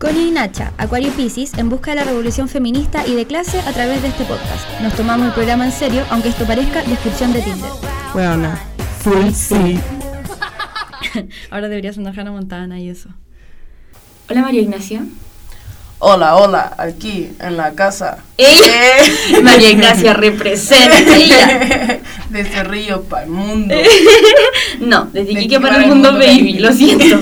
Connie y Nacha, Acuario Pisces, en busca de la revolución feminista y de clase a través de este podcast. Nos tomamos el programa en serio, aunque esto parezca descripción de Tinder. Bueno, full sí. Ahora deberías andar Hannah Montana y eso. Hola María Ignacia. Hola, hola, aquí en la casa. Eh. María Ignacia representa ella. De Cerrillo para el mundo. No, desde De Iquique para el mundo, baby, lo siento.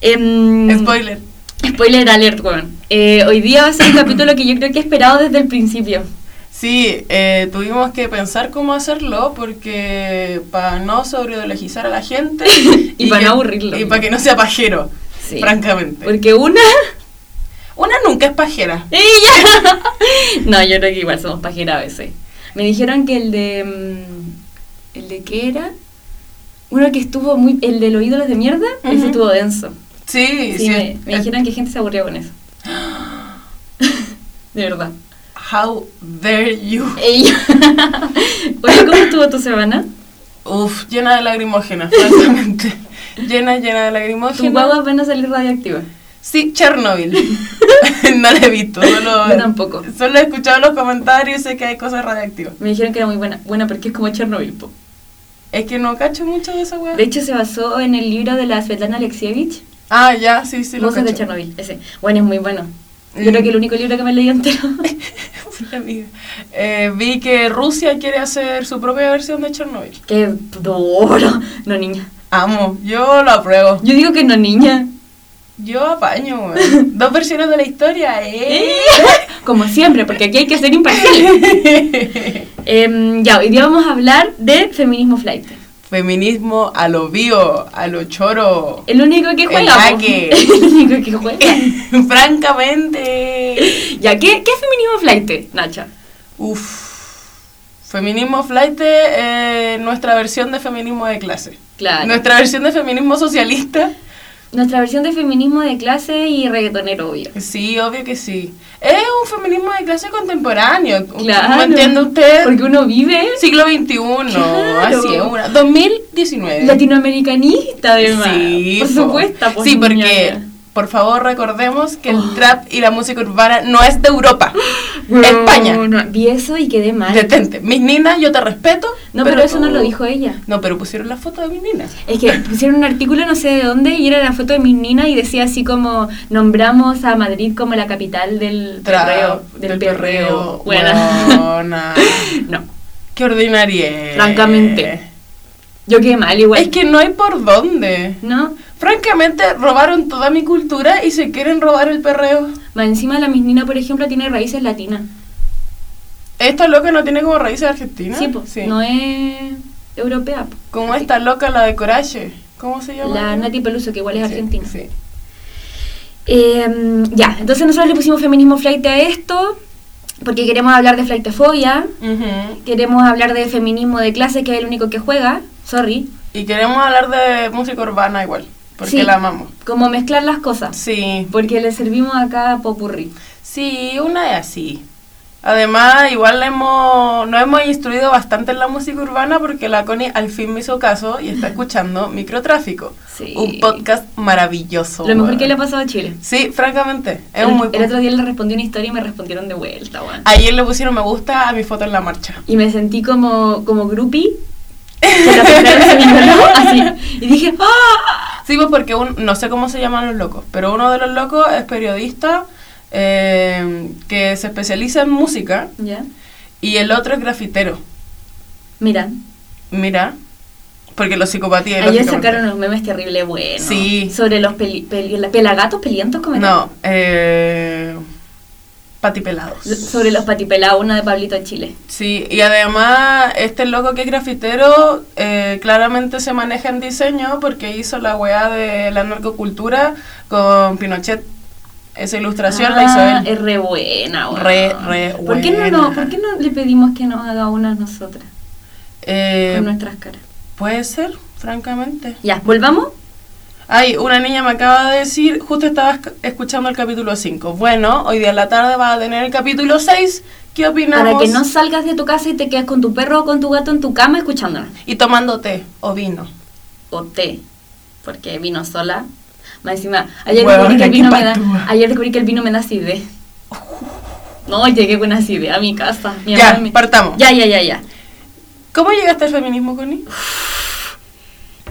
Em, Spoiler. Spoiler alert, weón. Eh, hoy día va a ser un capítulo que yo creo que he esperado desde el principio. Sí, eh, tuvimos que pensar cómo hacerlo porque para no sobreideologizar a la gente Y para no aburrirlo. Y para que no sea pajero, Sí. francamente. Porque una... Una nunca es pajera. ¡Ella! No, yo creo que igual somos pajeras a veces. Me dijeron que el de... mm, ¿El de qué era? Uno que estuvo muy... El de los ídolos de mierda, ese Ujú. estuvo denso. Sí, Sí, sí. me, me dijeron que gente se aburrió con eso. de verdad. How dare you. Ella. Oye, ¿cómo estuvo tu semana? Uf, llena de lagrimógenas, francamente. llena, llena de Tu lagrimógenas. guagua van a salir radioactiva. Sí, Chernobyl. no la he visto, solo, Yo tampoco. solo he escuchado los comentarios y sé que hay cosas radiactivas. Me dijeron que era muy buena. Buena porque es como Chernobyl. po. Es que no cacho mucho de esa weá. De hecho, se basó en el libro de la Svetlana Alexievich, Ah, ya, sí, sí, lo Voces de. Chernobyl. Ese. Bueno, es muy bueno. Yo Mm. creo que el único libro que me leí entero. Amiga. Eh, vi que Rusia quiere hacer su propia versión de Chernobyl. Qué duro. No, niña. Amo, yo lo apruebo. Yo digo que no, niña. Yo apaño. Dos versiones de la historia, ¿eh? Como siempre, porque aquí hay que ser imparcial. Em, ya, hoy día vamos a hablar de feminismo flight. Feminismo a lo bio, a lo choro. El único que El juega. po. jaque. El único que juega. Francamente. ya, ¿qué, ¿qué es feminismo flight, Nacha? Uf. Feminismo flight eh, nuestra versión de feminismo de clase. Claro. Nuestra versión de feminismo socialista. Nuestra versión de feminismo de clase y reggaetonero, obvio. Sí, obvio que sí. Es un feminismo de clase contemporáneo. Claro. ¿Me entiende usted? Porque uno vive Siglo XXI. Claro. Así es. una- 2019. latinoamericanista, además. Sí, por po. supuesto. pues, Sí, porque, por favor, recordemos que el Oh. trap y la música urbana no es de Europa. No, España. no, vi eso y quedé mal. Detente. Mis ninas, yo te respeto. No, pero, eso no lo dijo ella. No, pero pusieron la foto de mis ninas. Es que pusieron un artículo no sé de dónde y era la foto de mis ninas y decía así como nombramos a Madrid como la capital del Tra- perreo. Del, perreo. Bueno. Buena. no, Qué ordinaria. Francamente. yo quedé mal igual. Es que no hay por dónde. ¿No? Francamente, robaron toda mi cultura y se quieren robar el perreo. Más encima la misnina, por ejemplo, tiene raíces latinas. Esta loca no tiene como raíces argentinas. Sí, pues, no es europea. po. Como esta loca, la de Coraje. ¿Cómo se llama? La Nati Peluso, que igual es Sí, argentina. Sí. Eh, ya, entonces nosotros le pusimos feminismo flight a esto, porque queremos hablar de flightofobia, Ujú. queremos hablar de feminismo de clase, que es el único que juega, sorry. Y queremos hablar de música urbana igual. Porque Sí. la amamos. Como mezclar las cosas, Sí. porque le servimos acá popurrí. Sí, una es así. Además, igual le hemos, nos hemos instruido bastante en la música urbana porque la Connie al fin me hizo caso y está escuchando Microtráfico. Sí. Un podcast maravilloso. Lo mejor weón. que le ha pasado a Chile. Sí, francamente. Es el, muy el otro día le respondí una historia y me respondieron de vuelta, weón. Ayer le pusieron me gusta a mi foto en la marcha. Y me sentí como, como groupie, así. Y dije, ¡ah! Sí, pues porque un, no sé cómo se llaman los locos, pero uno de los locos es periodista eh, que se especializa en música y el otro es grafitero. mira. Mira, porque los psicopatías. Ayer sacaron unos memes terribles buenos. Sí. Sobre los peli, peli- la- pelagatos pelientos, ¿cómo era? No, eh, patipelados. Sobre los patipelados, una de Pablito Chile. Sí, y además este loco que es grafitero eh, claramente se maneja en diseño porque hizo la weá de la narcocultura con Pinochet. Esa ilustración la hizo Ah, él. Es re buena, weón. Re, re ¿Por qué, no, no, ¿Por qué no le pedimos que nos haga una a nosotras? Eh, con nuestras caras. puede ser, francamente. Ya, ¿volvamos? Ay, una niña me acaba de decir, justo estaba esc- escuchando el capítulo 5. Bueno, hoy día en la tarde va a tener el capítulo 6. ¿Qué opinamos? Para que no salgas de tu casa y te quedes con tu perro o con tu gato en tu cama escuchándonos. Y tomando té o vino. O té, porque vino sola. Más encima, ayer Huevona, descubrí que el vino me da, ayer descubrí que el vino me da acidez. No, llegué con acidez a mi casa. Mi Ya, me- partamos. Ya, ya, ya, ya. ¿Cómo llegaste al feminismo, Connie?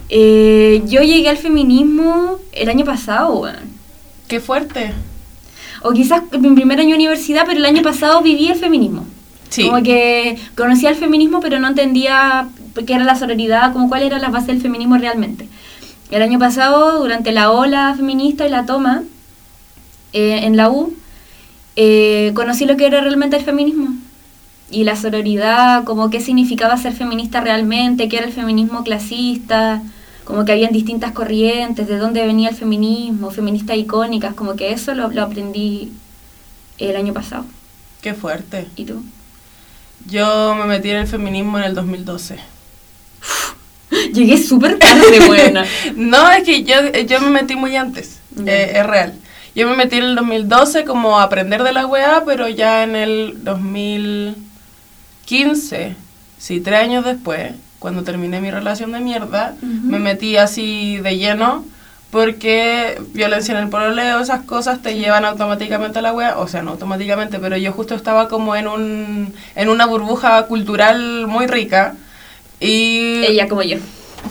Eh, yo llegué al feminismo el año pasado, weón. Qué fuerte. O quizás mi primer año de universidad, pero el año pasado viví el feminismo. Sí. Como que conocía el feminismo, pero no entendía qué era la sororidad, como cuál era la base del feminismo realmente. El año pasado, durante la ola feminista y la toma eh, en la U, eh, conocí lo que era realmente el feminismo. Y la sororidad, como qué significaba ser feminista realmente, qué era el feminismo clasista, como que habían distintas corrientes, de dónde venía el feminismo, feministas icónicas, como que eso lo, lo aprendí el año pasado. Qué fuerte. ¿Y tú? Yo me metí en el feminismo en el 2012. Llegué súper tarde, buena. No, es que yo, yo me metí muy antes. Eh, es real. Yo me metí en el 2012 como a aprender de la weá, pero ya en el 2015, sí, tres años después, cuando terminé mi relación de mierda, Ujú. me metí así de lleno porque violencia en el pololeo, esas cosas te llevan automáticamente a la wea, o sea, no automáticamente, pero yo justo estaba como en un en una burbuja cultural muy rica y Ella como yo.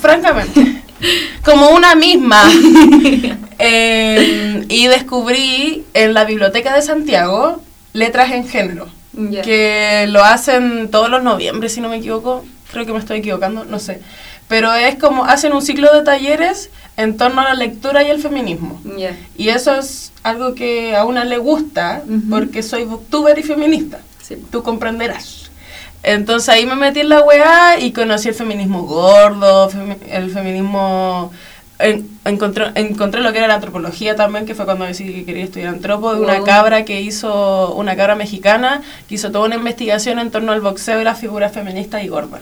francamente, como una misma. Eh, y descubrí en la Biblioteca de Santiago letras en género, Ya. que lo hacen todos los noviembre, si no me equivoco. Creo que me estoy equivocando, no sé. Pero es como hacen un ciclo de talleres en torno a la lectura y el feminismo. Ya. Y eso es algo que a una le gusta Ujú. porque soy booktuber y feminista Sí. tú comprenderás. Entonces ahí me metí en la weá y conocí el feminismo gordo, femi- el feminismo... en- encontré, encontré lo que era la antropología también, que fue cuando decidí que quería estudiar antropo, de una cabra que hizo, una cabra mexicana, que hizo toda una investigación en torno al boxeo y las figuras feministas y gordas.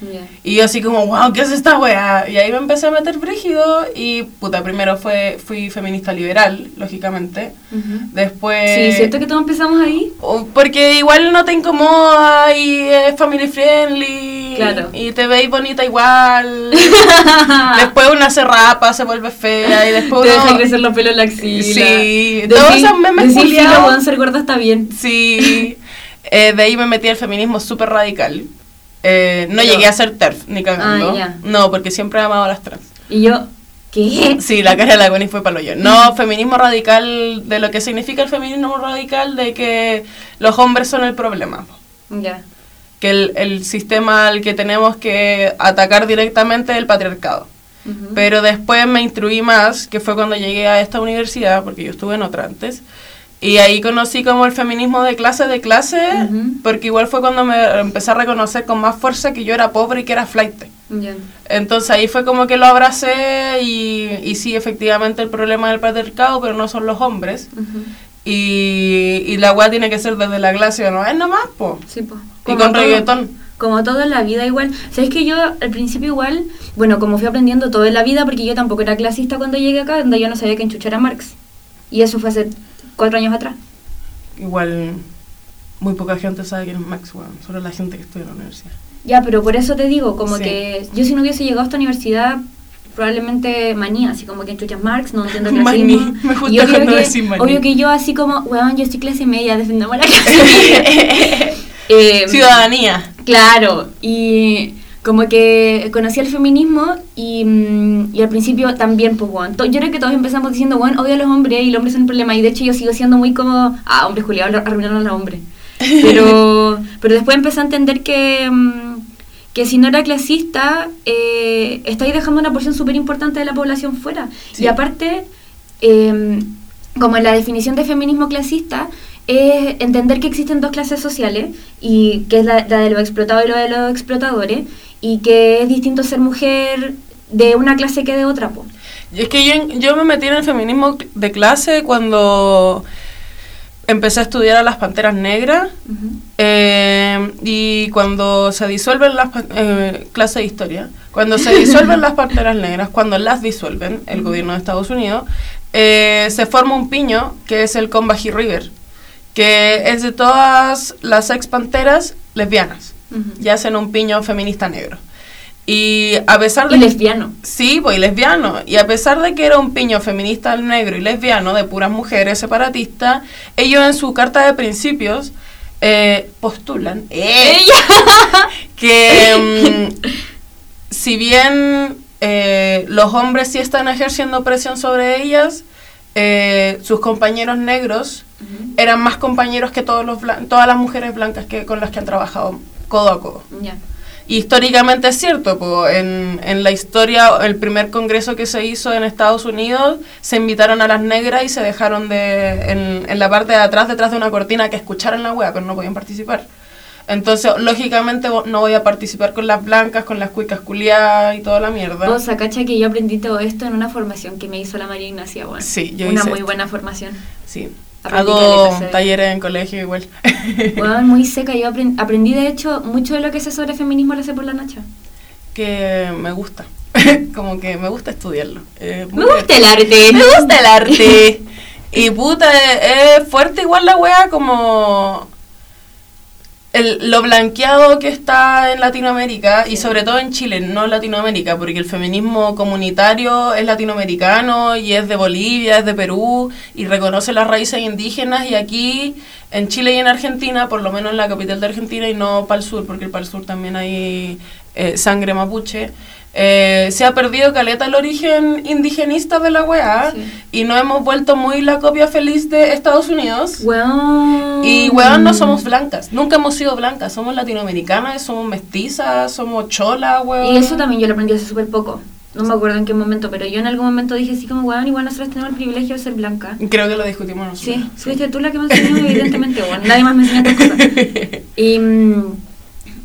Ya. Y yo así como, wow, ¿qué es esta weá? Y ahí me empecé a meter brígido y, puta, primero fue, fui feminista liberal, lógicamente. Ujú. Después... Sí, ¿cierto que todos empezamos ahí? Porque igual no te incomoda y es family friendly. Claro. Y te veis bonita igual. después una se rapa, se vuelve fea y después Te uno... deja crecer los pelos en la axila. Sí, Decir- todos esos memes decir. "Filo, weón, ser gorda está bien. Sí. Eh, de ahí me metí al feminismo súper radical. Eh, no Pero- llegué a ser TERF, ni cagando. Ah, ya. No, porque siempre he amado a las trans. Y yo, ¿qué? Sí, la cara de la Connie fue palo yo. No, feminismo radical, de lo que significa el feminismo radical, de que los hombres son el problema. Ya. que el, el sistema al que tenemos que atacar directamente es el patriarcado. Pero después me instruí más, que fue cuando llegué a esta universidad, porque yo estuve en otra antes, y ahí conocí como el feminismo de clase de clase, Ujú. porque igual fue cuando me empecé a reconocer con más fuerza que yo era pobre y que era flight. Ya. Entonces ahí fue como que lo abracé y, y sí, efectivamente el problema del patriarcado, pero no son los hombres. Ujú. Y, y la weá tiene que ser desde la clase, ¿no? Es nomás, po. Sí, pues. Y con reggaetón. Como todo en la vida igual. ¿Sabes que yo al principio igual, bueno, como fui aprendiendo todo en la vida, porque yo tampoco era clasista cuando llegué acá, donde yo no sabía que enchuchar era Marx. Y eso fue hace cuatro años atrás. Igual muy poca gente sabe quién es Max, weón. Solo la gente que estudia en la universidad. Ya, pero por eso te digo, como Sí. que yo si no hubiese llegado a esta universidad, probablemente manía, así como que enchuchas Marx, no entiendo Maní, clasismo. me gusta y obvio cuando que, decís maní. obvio que yo así como, weón, yo estoy clase media, defendemos la clase media. Eh, Ciudadanía. Claro, y como que conocí el feminismo y, mm, y al principio también, pues, bueno, yo creo que todos empezamos diciendo, bueno, odio a los hombres y los hombres son el problema. Y de hecho yo sigo siendo muy como, ah, hombres Julián, arruinaron a los hombres. Pero, pero después empecé a entender que, mm, que si no era clasista, eh, estáis dejando una porción súper importante de la población fuera. Sí. Y aparte, eh, como en la definición de feminismo clasista, es entender que existen dos clases sociales, y que es la, la de los explotados y la de los explotadores, y que es distinto ser mujer de una clase que de otra. Po. Y es que yo, yo me metí en el feminismo de clase cuando empecé a estudiar a las panteras negras eh, y cuando se disuelven las eh, clase de historia cuando se disuelven las panteras negras cuando las disuelven el gobierno de Estados Unidos eh, se forma un piño que es el Combahee River que es de todas las ex panteras lesbianas Y hacen un piño feminista negro. Y a pesar de... Y que- lesbiano. Sí, pues y lesbiano. Y a pesar de que era un piño feminista negro y lesbiano de puras mujeres separatistas, ellos en su carta de principios eh, postulan eh, que mm, si bien eh, los hombres sí están ejerciendo presión sobre ellas, sus compañeros negros eran más compañeros que todos los todas las mujeres blancas que con las que han trabajado codo a codo. Y históricamente es cierto, po, en, en la historia, el primer congreso que se hizo en Estados Unidos, se invitaron a las negras y se dejaron de, en, en la parte de atrás, detrás de una cortina, que escucharan la wea, pero no podían participar. Entonces, lógicamente, no voy a participar con las blancas, con las cuicas culiadas y toda la mierda. Vos, cacha que yo aprendí todo esto en una formación que me hizo la María Ignacia, bueno. Sí, yo Una hice muy esto. buena formación. Sí. Hago talleres en colegio igual. Bueno, muy seca. Yo aprend- aprendí, de hecho, mucho de lo que sé sobre feminismo lo sé por la Nacha. que me gusta. Como que me gusta estudiarlo. Eh, Me gusta el arte. Me gusta el arte. y puta, es es fuerte igual la wea como el, lo blanqueado que está en Latinoamérica y sobre todo en Chile, no en Latinoamérica, porque el feminismo comunitario es latinoamericano y es de Bolivia, es de Perú y reconoce las raíces indígenas y aquí en Chile y en Argentina, por lo menos en la capital de Argentina y no para el sur, porque para el sur también hay eh, sangre mapuche. Eh, se ha perdido caleta el origen indigenista de la weá Sí. y no hemos vuelto muy la copia feliz de Estados Unidos. Weón. Y weón, no somos blancas, nunca hemos sido blancas, somos latinoamericanas, somos mestizas, somos cholas, weón. Y eso también yo lo aprendí hace súper poco. No me acuerdo en qué momento, pero yo en algún momento dije así como, weón, igual nosotros tenemos el privilegio de ser blanca. Creo que lo discutimos nosotros. Sí, fuiste tú la que me enseñó, evidentemente, bueno, nadie más me enseñó otras cosas. Y, mm,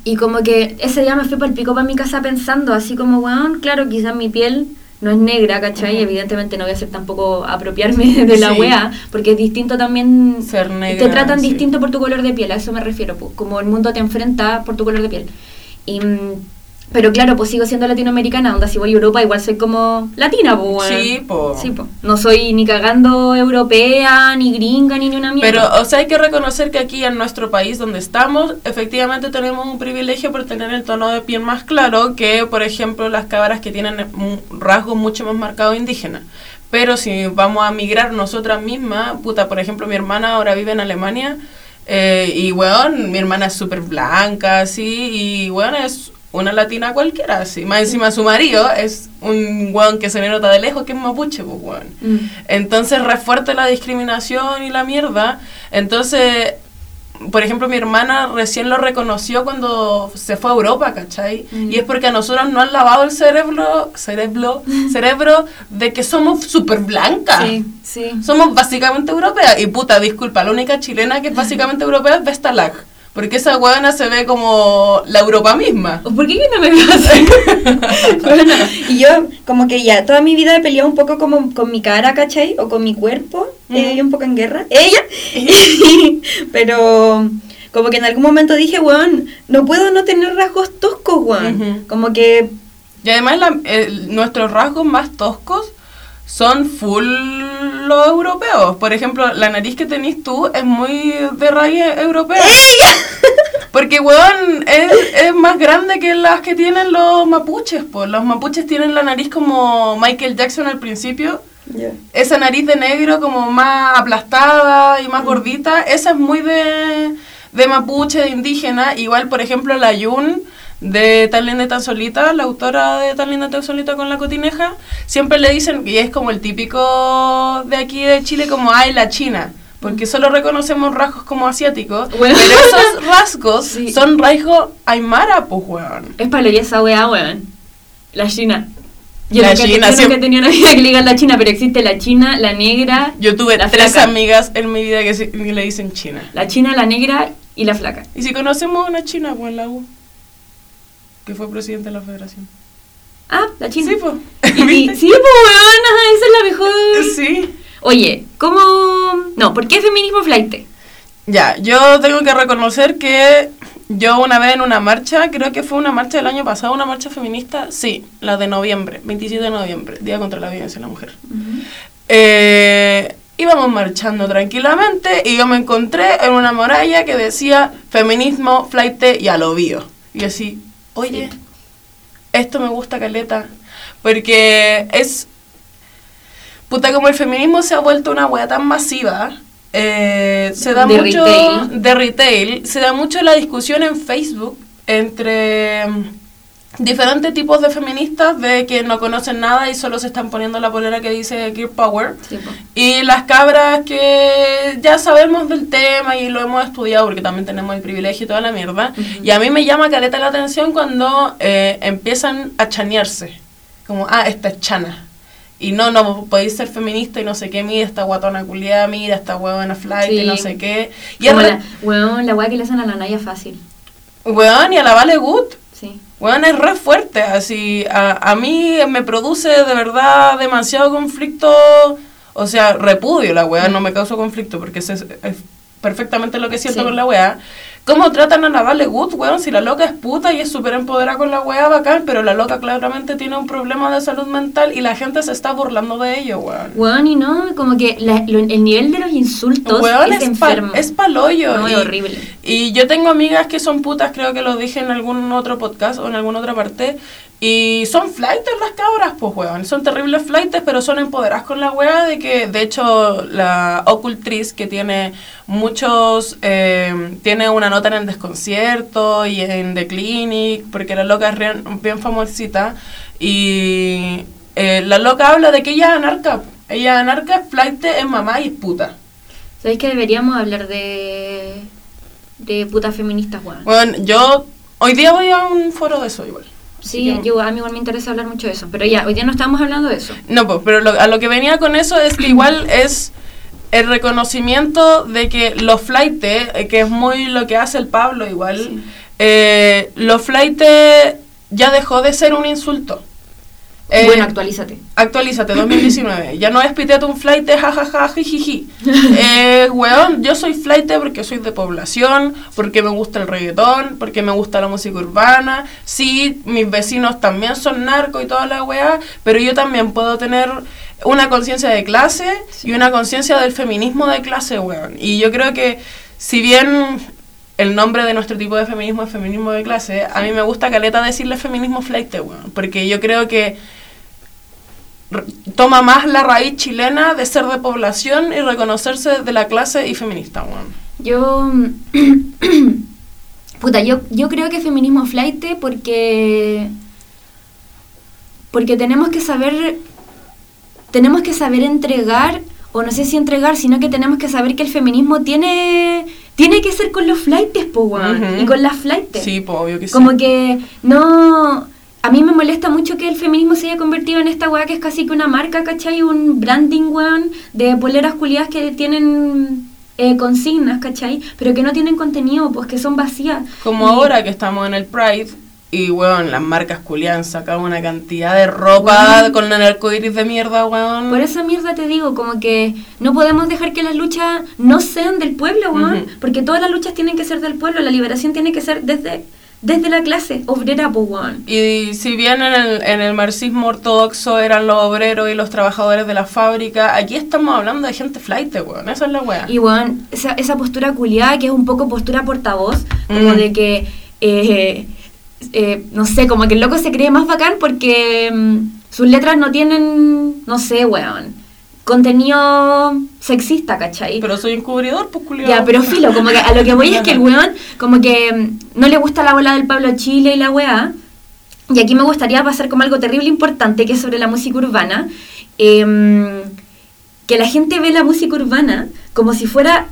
y como que ese día me fui para el pico para mi casa pensando, así como, weón, claro, quizás mi piel no es negra, ¿cachai? Ujú. Evidentemente no voy a hacer tampoco apropiarme de la Sí. wea, porque es distinto también... Ser negra. te tratan sí. distinto por tu color de piel, a eso me refiero, como el mundo te enfrenta por tu color de piel. Y, mm, pero claro, pues sigo siendo latinoamericana, onda si voy a Europa igual soy como latina, pues. Sí, po. Sí, po. No soy ni cagando europea, ni gringa, ni ni una mierda. Pero, o sea, hay que reconocer que aquí en nuestro país donde estamos, efectivamente tenemos un privilegio por tener el tono de piel más claro que, por ejemplo, las cabras que tienen rasgos mucho más marcados indígenas. Pero si vamos a migrar nosotras mismas, puta, por ejemplo, mi hermana ahora vive en Alemania eh, y, weón, mi hermana es súper blanca, así, y, weón, es una latina cualquiera, así. Más encima su marido es un weón que se le nota de lejos que es mapuche, pues, weón. Mm. Entonces refuerte la discriminación y la mierda. Entonces, por ejemplo, mi hermana recién lo reconoció cuando se fue a Europa, ¿cachai? Mm. Y es porque a nosotros no han lavado el cerebro, cerebro, cerebro de que somos súper blancas. Sí, sí. Somos básicamente europeas. Y puta, disculpa, la única chilena que es básicamente europea es Vestalag. Porque esa huevona se ve como la Europa misma. ¿Por qué yo no me veo así? Bueno, y yo como que ya toda mi vida he peleado un poco como con mi cara, ¿cachai? O con mi cuerpo, eh, Ujú. un poco en guerra. Ella. Pero como que en algún momento dije, weón, no puedo no tener rasgos toscos, weón. Como que Y además la- el- nuestros rasgos más toscos son full los europeos. Por ejemplo, la nariz que tenés tú es muy de raíz europea. Porque, weón, es, es más grande que las que tienen los mapuches, pues. Los mapuches tienen la nariz como Michael Jackson al principio. Esa nariz de negro como más aplastada y más gordita, esa es muy de, de mapuche, de indígena. Igual, por ejemplo, la Yun de Tan linda y tan solita, la autora de Tan linda y tan solita con la cotineja, siempre le dicen, y es como el típico de aquí de Chile, como, ay, la china. Porque solo reconocemos rasgos como asiáticos, Bueno. pero esos rasgos Sí. son rasgos aymara, pues, weón. Es para esa weá, weón. La China. Yo La nunca, China, yo nunca he tenido una vida que le digan la China, pero existe la China, la negra, Yo tuve La tres flaca. amigas en mi vida que, se- que le dicen china. la China, la negra y la flaca. Y si conocemos a una china, pues en la U, que fue presidente de la federación. Ah, la China. Sí, pues. Y- ¿Viste? sí, pues weón, ajá, esa es la mejor. Sí. Oye, ¿cómo...? No, ¿por qué feminismo flight? Ya, yo tengo que reconocer que yo una vez en una marcha, creo que fue una marcha del año pasado, una marcha feminista, sí, la de noviembre, 27 de noviembre, Día contra la Violencia de la Mujer. Eh, íbamos marchando tranquilamente y yo me encontré en una muralla que decía feminismo, flight y alobío. Y así, oye, esto me gusta caleta. Porque es. Puta, como el feminismo se ha vuelto una wea tan masiva. eh, se da De mucho retail. de retail, se da mucho la discusión en Facebook entre diferentes tipos de feministas de que no conocen nada y solo se están poniendo la polera que dice Gear Power. Sí. Y las cabras que ya sabemos del tema y lo hemos estudiado porque también tenemos el privilegio y toda la mierda. Y a mí me llama caleta la atención cuando eh, empiezan a chanearse. Como, ah, esta es chana. Y no, no, podéis ser feminista y no sé qué, mira esta guatona culiada, mira esta huevona flight y Sí. no sé qué. Y Como la, weón, la weá que le hacen a la Naya fácil. weón, y a la Vale Good. Sí. Weón, es re fuerte, así, a, a mí me produce de verdad demasiado conflicto, o sea, repudio la weá, no me causa conflicto, porque es, es perfectamente lo que siento Sí. con la weá. ¿Cómo tratan a la Vale Good, weón? Si la loca es puta y es súper empoderada con la weá, bacán, pero la loca claramente tiene un problema de salud mental y la gente se está burlando de ello, weón. Weón, y no, como que la- lo- el nivel de los insultos Weón, es, es, pa- enfermo. es paloyo. No, es y- horrible. Y yo tengo amigas que son putas, creo que lo dije en algún otro podcast o en alguna otra parte. Y son flightes las cabras, pues, weón. Son terribles flightes, pero son empoderadas con la wea de que, de hecho, la Ocultriz, que tiene muchos. eh, tiene una nota en el desconcierto y en The Clinic, porque la loca es bien, bien famosita. Y eh, la loca habla de que ella es anarca. Ella es anarca, es flight, es mamá y es puta. ¿Sabéis que deberíamos hablar de. de putas feministas, weón? Bueno, yo hoy día voy a un foro de eso igual. Sí, yo, a mí igual me interesa hablar mucho de eso. Pero ya, hoy día no estamos hablando de eso. No, pues, pero lo- a lo que venía con eso es que igual es el reconocimiento de que los flightes, eh, que es muy lo que hace el Pablo igual, Sí. eh, los flightes ya dejó de ser un insulto. Eh, bueno, actualízate. Actualízate, 2019. Ya no es pitete un flight, jajaja, jijiji. Eh, weón, yo soy flight porque soy de población, porque me gusta el reggaetón, porque me gusta la música urbana. Sí, mis vecinos también son narcos y toda la weá, pero yo también puedo tener una conciencia de clase y una conciencia del feminismo de clase, weón. Y yo creo que, si bien el nombre de nuestro tipo de feminismo es feminismo de clase, a mí me gusta caleta decirle feminismo flight, weón, porque yo creo que toma más la raíz chilena de ser de población y reconocerse de la clase y feminista, weón. Yo. Puta, yo, yo creo que feminismo flight porque. Porque tenemos que saber. Tenemos que saber entregar, o no sé si entregar, sino que tenemos que saber que el feminismo tiene. Tiene que ser con los flightes, po, Ujú. Y con las flightes. Sí, pues obvio que sí. Como que no... A mí me molesta mucho que el feminismo se haya convertido en esta weá que es casi que una marca, ¿cachai? Un branding, weón, de poleras culiadas que tienen eh, consignas, ¿cachai? Pero que no tienen contenido, pues que son vacías. Como Y- ahora que estamos en el Pride y, weón, las marcas culiadas han sacado una cantidad de ropa Weón. con el arcoiris de mierda, weón. Por esa mierda te digo, como que no podemos dejar que las luchas no sean del pueblo, weón. Porque todas las luchas tienen que ser del pueblo, la liberación tiene que ser desde, desde la clase obrera, pues, weón. Y si bien en el, en el marxismo ortodoxo eran los obreros y los trabajadores de la fábrica, aquí estamos hablando de gente flight, weón. Esa es la weá. Y bueno, esa, esa postura culiada que es un poco postura portavoz, como Mm. de que, eh, eh, no sé, como que el loco se cree más bacán porque mm, sus letras no tienen, no sé, weón, contenido sexista, ¿cachai? Pero soy encubridor, pues culiado. Ya, pero filo, como que a lo que voy es que el weón, como que mm, no le gusta la bola del Pablo Chile y la weá. Y aquí me gustaría pasar como algo terrible importante, que es sobre la música urbana. Em, que la gente ve la música urbana como si fuera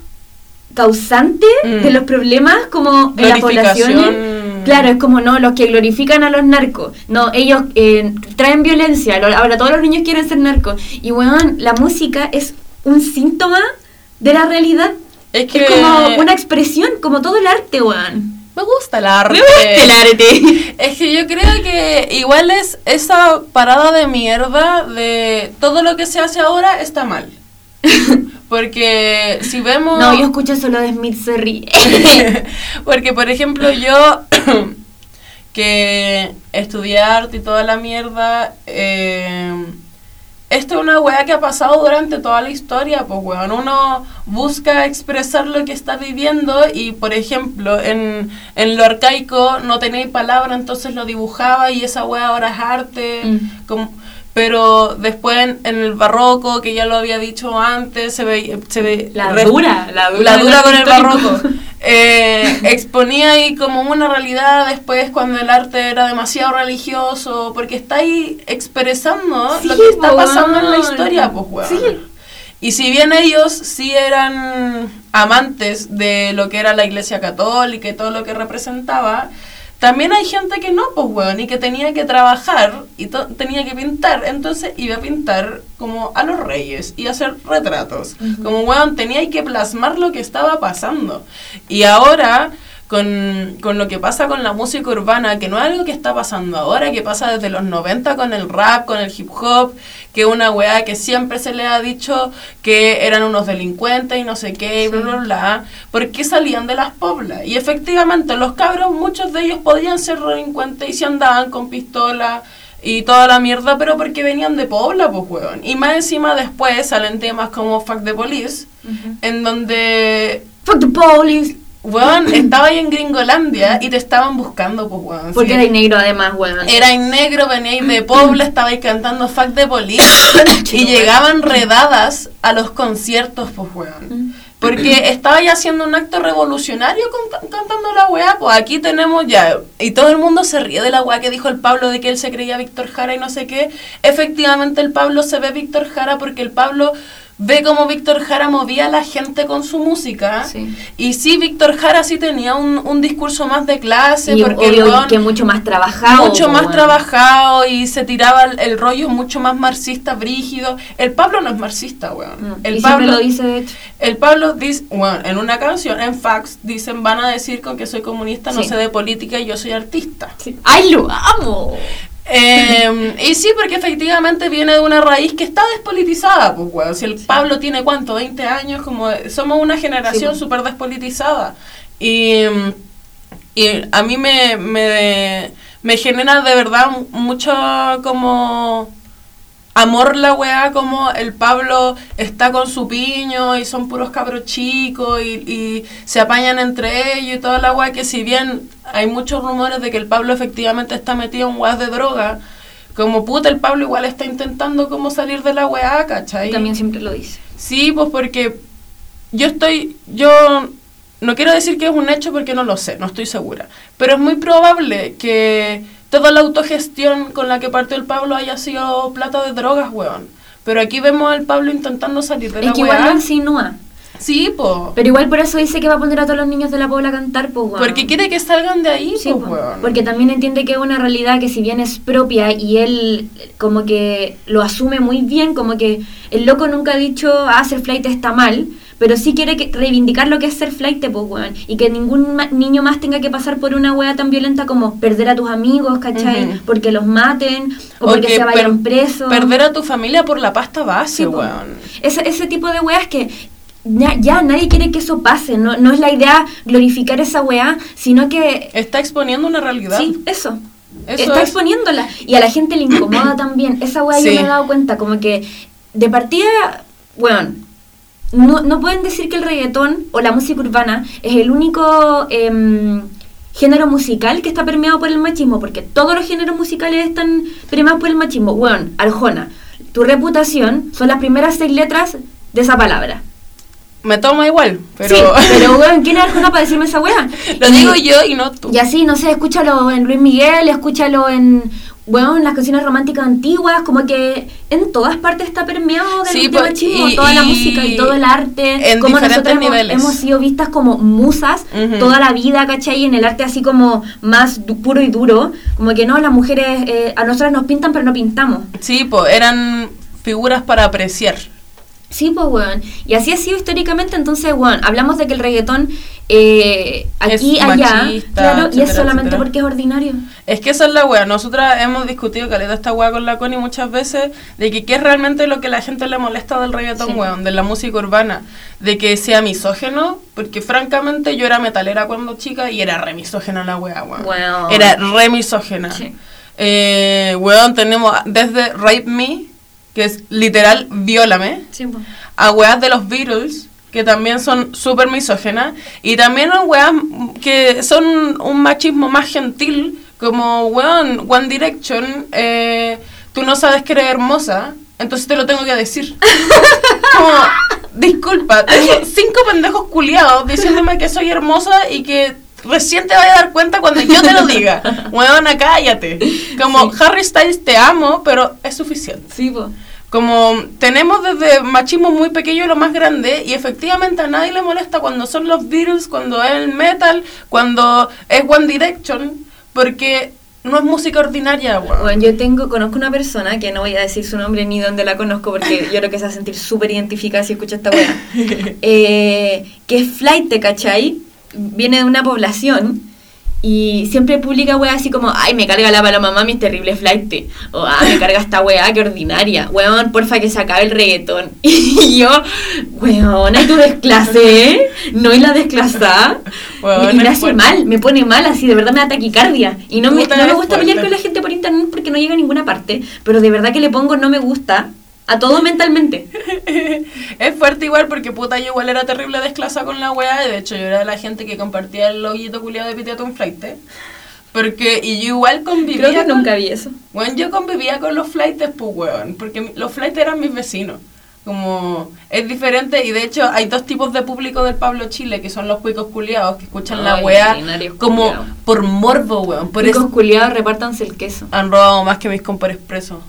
causante Mm. de los problemas como en las poblaciones. Claro, es como no, los que glorifican a los narcos. No, ellos eh, traen violencia. Ahora todos los niños quieren ser narcos. Y weón, la música es un síntoma de la realidad. Es que Es como una expresión, como todo el arte, weón. me gusta el arte. Me gusta el arte. Es que yo creo que igual es esa parada de mierda de todo lo que se hace ahora está mal. Porque si vemos... No, yo escucho solo de Smith Serry. Porque, por ejemplo, yo que estudié arte y toda la mierda, eh, esto es una weá que ha pasado durante toda la historia, pues weón. Uno busca expresar lo que está viviendo y, por ejemplo, en, en lo arcaico no tenéis palabra, entonces lo dibujaba y esa weá ahora es arte. Mm. como- pero después en, en el barroco, que ya lo había dicho antes, se ve... Se ve La dura, la dura la del dura con el barroco. Eh, exponía ahí como una realidad después cuando el arte era demasiado religioso, porque está ahí expresando Sí, lo que está pasando en la historia, pues weón. Sí. Y si bien ellos sí eran amantes de lo que era la iglesia católica y todo lo que representaba, también hay gente que no, pues weón, y que tenía que trabajar y to- tenía que pintar, entonces iba a pintar como a los reyes y hacer retratos. Como weón, tenía que plasmar lo que estaba pasando. Y ahora, con, con lo que pasa con la música urbana, que no es algo que está pasando ahora, que pasa desde los 90 con el rap, con el hip hop, que una weá que siempre se le ha dicho que eran unos delincuentes y no sé qué, y bla, bla, bla, porque salían de las poblas. Y efectivamente, los cabros, muchos de ellos podían ser delincuentes y se andaban con pistola y toda la mierda, pero porque venían de pobla, pues weón. Y más encima después salen temas como Fuck the Police, en donde Fuck the police. Weón, estaba ahí en Gringolandia y te estaban buscando, pues, weón. Porque sí. eres negro además, weón. Era en negro, veníais de Pobla, estabais cantando Fuck de Police y llegaban redadas a los conciertos, pues, weón. Porque estabais haciendo un acto revolucionario con- cantando la weá, pues aquí tenemos ya, y todo el mundo se ríe de la weá que dijo el Pablo de que él se creía Víctor Jara y no sé qué. Efectivamente el Pablo se ve Víctor Jara porque el Pablo ve cómo Víctor Jara movía a la gente con su música. Sí. Y sí, Víctor Jara sí tenía un, un discurso más de clase, Y porque obvio que mucho más trabajado. mucho más trabajado y se tiraba el, el rollo mucho más marxista, brígido. El Pablo no es marxista, weón. Mm, El y Pablo lo dice, de hecho. El Pablo dice, bueno, en una canción, en fax, dicen, van a decir con que soy comunista, no sé de política y yo soy artista. ¡Ay, lo amo! Eh, y sí, porque efectivamente viene de una raíz que está despolitizada, pues, weón. Si el Pablo tiene, ¿cuánto? 20 años, como somos una generación Sí, pues. súper despolitizada. Y, y a mí me, me, me genera de verdad mucho como amor la weá, como el Pablo está con su piño y son puros cabros chicos y, y se apañan entre ellos y toda la weá, que si bien hay muchos rumores de que el Pablo efectivamente está metido en weas de droga, como puta el Pablo igual está intentando como salir de la weá, ¿cachai? También siempre lo dice. Sí, pues porque yo estoy, yo no quiero decir que es un hecho porque no lo sé, no estoy segura, pero es muy probable que toda la autogestión con la que partió el Pablo haya sido plata de drogas, weón. Pero aquí vemos al Pablo intentando salir de Es la que igual lo weá. insinúa. Sí, pues. Pero igual por eso dice que va a poner a todos los niños de la pobla a cantar, pues, weón. Porque quiere que salgan de ahí, Sí, po, weón. porque también entiende que es una realidad que si bien es propia y él eh, como que lo asume muy bien, como que el loco nunca ha dicho, ah, ser flight está mal, pero sí quiere que reivindicar lo que es ser flight, pues, weón. Y que ningún ma- niño más tenga que pasar por una wea tan violenta como perder a tus amigos, ¿cachai? Porque los maten o, O porque que se vayan per- presos. Perder a tu familia por la pasta base, Sí, po. weón. Ese, ese tipo de weas que ya, ya nadie quiere que eso pase, no, no es la idea glorificar esa wea, sino que Está exponiendo una realidad. Sí, eso. Eso Está es. exponiéndola. Y a la gente le incomoda también. Esa weá yo Sí. me he dado cuenta. Como que de partida, bueno, no, no pueden decir que el reggaetón o la música urbana es el único em, género musical que está permeado por el machismo. Porque todos los géneros musicales están permeados por el machismo. Bueno, Arjona, tu reputación son las primeras seis letras de esa palabra. Me toma igual, pero. Sí, pero weón, ¿quién es Arjona para decirme esa weá? lo Y- digo yo y no tú. y así, no sé, escúchalo en Luis Miguel, escúchalo en, bueno, en las canciones románticas antiguas, como que en todas partes está permeado del, Sí, pues, machismo, y- toda la y música y todo el arte. en como nosotros hemos, hemos sido vistas como musas toda la vida, ¿cachai? En el arte así como más puro y duro, como que no, las mujeres, eh, a nosotras nos pintan pero no pintamos. Sí, pues eran figuras para apreciar. Sí, pues, weón. Y así ha sido históricamente, entonces, weón, hablamos de que el reggaetón eh, aquí, Es allá, machista, claro, y es solamente etcétera. porque es ordinario. Es que esa es la wea. Nosotras hemos discutido caleta esta wea con la Connie muchas veces de que qué es realmente lo que la gente le molesta del reggaetón, Sí. weón, de la música urbana. De que sea misógeno, porque francamente yo era metalera cuando chica y era re misógena la wea, weón. Era re misógena. Sí. Eh, weón, tenemos desde Rape Me, que es literal viólame, Sí, a weas de los Beatles, que también son súper misógenas, y también a weas que son un machismo más gentil, como, weón, One Direction, eh, tú no sabes que eres hermosa, entonces te lo tengo que decir. como, disculpa, tengo cinco pendejos culiados diciéndome que soy hermosa y que recién te vaya a dar cuenta cuando yo te lo diga. Weona, cállate. Como, Harry Styles, te amo, pero es suficiente. Sí, po. Como tenemos desde machismo muy pequeño a lo más grande y efectivamente a nadie le molesta cuando son los Beatles, cuando es el metal, cuando es One Direction, porque no es música ordinaria. Bueno, yo tengo, conozco una persona que no voy a decir su nombre ni dónde la conozco porque yo creo que se va a sentir súper identificada si escucha esta weá. Eh, que es flight, ¿cachai? Viene de una población y siempre publica weá así como, ay, me carga la paloma mami, es terrible flight. O, ah, me carga esta weá, qué ordinaria. Weón, porfa que se acabe el reggaetón. Y yo, weón, ¿y tu desclase? ¿eh? No, y la desclasada. Weón, y me es hace mal, me pone mal, así, de verdad me da taquicardia. Y no me, no me es gusta pelear con la gente por internet porque no llega a ninguna parte. Pero de verdad que le pongo no me gusta a todo mentalmente. es fuerte igual porque puta yo igual era terrible desclasada con la weá y de hecho yo era de la gente que compartía el loguito culiado de Piteato un flight. Porque, y yo igual convivía Creo que con- nunca vi eso. Bueno, yo convivía con los flightes, pues, weón, porque los flightes eran mis vecinos. Como, es diferente, y de hecho hay dos tipos de público del Pablo Chile, que son los cuicos culiados, que escuchan la weá como por morbo, weón. Por eso culiados, repártanse el queso. han robado más que mis compas expresos.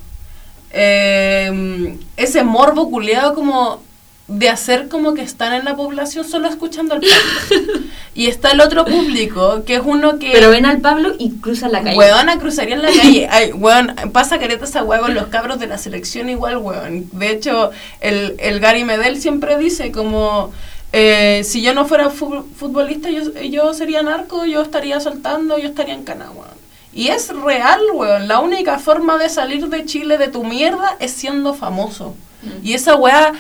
Eh, ese morbo culiado como de hacer como que están en la población solo escuchando al Pablo. y está el otro público, que es uno que... Pero ven al Pablo y cruzan la calle. Weona cruzaría en la calle. Ay, weón, pasa careta esa weá con los cabros de la selección igual, weón. De hecho, el, el Gary Medel siempre dice como... eh, si yo no fuera fu- futbolista, yo, yo sería narco, yo estaría saltando, yo estaría en cana, weón. Y es real, weón. La única forma de salir de Chile de tu mierda es siendo famoso. Y esa weá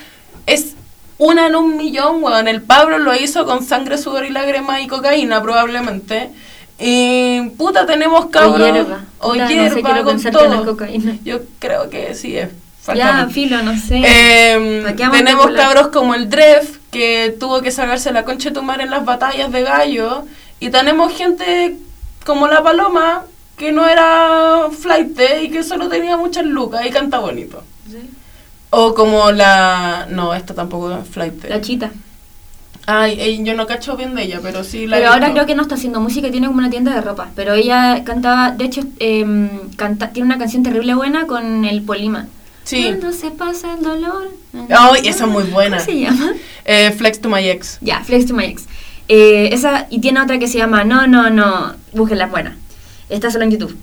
es una en un millón, weón. El Pablo lo hizo con sangre, sudor y lágrimas y cocaína, probablemente. Y puta, tenemos cabros. O hierba. O Puta, no sé, hierba, con no es todo. cocaína. Yo creo que sí es. Ya, francamente. filo, no sé. Eh, ¿Para qué vamos a tenemos cabros como el Dref, que tuvo que sacarse la concha de tu madre en las batallas de gallo. Y tenemos gente como la Paloma, que no era flight y que solo tenía muchas lucas y canta bonito. Sí. O como la... No, esta tampoco es flight. La chita. Ay, ey, yo no cacho bien de ella, pero sí la Pero ahora creo que no está haciendo música, tiene como una tienda de ropa. Pero ella cantaba, de hecho, em, canta, tiene una canción terrible buena con el Polima. Sí. Cuando se pasa el dolor. Ay, esa es muy buena. ¿Cómo se llama? Eh, Flex to my ex. Ya, Flex to my ex. Eh, esa, y tiene otra que se llama No, no, no. Búsquenla, buena. Está solo en YouTube.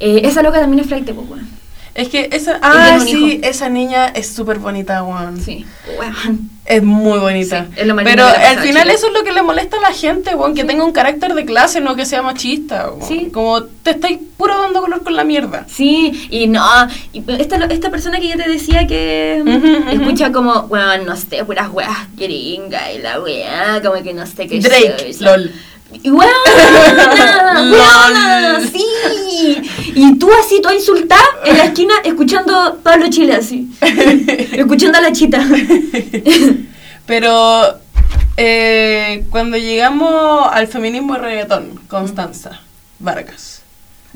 Eh, esa loca también es flight, pues, weón. Es que esa... Ah, un sí, hijo. esa niña es súper bonita, weón. Sí, weón. Es muy bonita. Sí, es lo más Pero al final Chile. eso es lo que le molesta a la gente, weón, que Sí. tenga un carácter de clase, no que sea machista. weón. Sí. Como te estáis puro dando color con la mierda. Sí, y no, y esta, esta persona que yo te decía que Ujú, ujú. escucha como, weón, no sé, puras weas gringa y la wea, como que no sé qué Drake, lol. Y weón, Lol. weón, sí. Y tú así, toda insultada en la esquina escuchando Pablo Chile así. escuchando a la chita. Pero eh, cuando llegamos al feminismo y reggaetón, Constanza Vargas.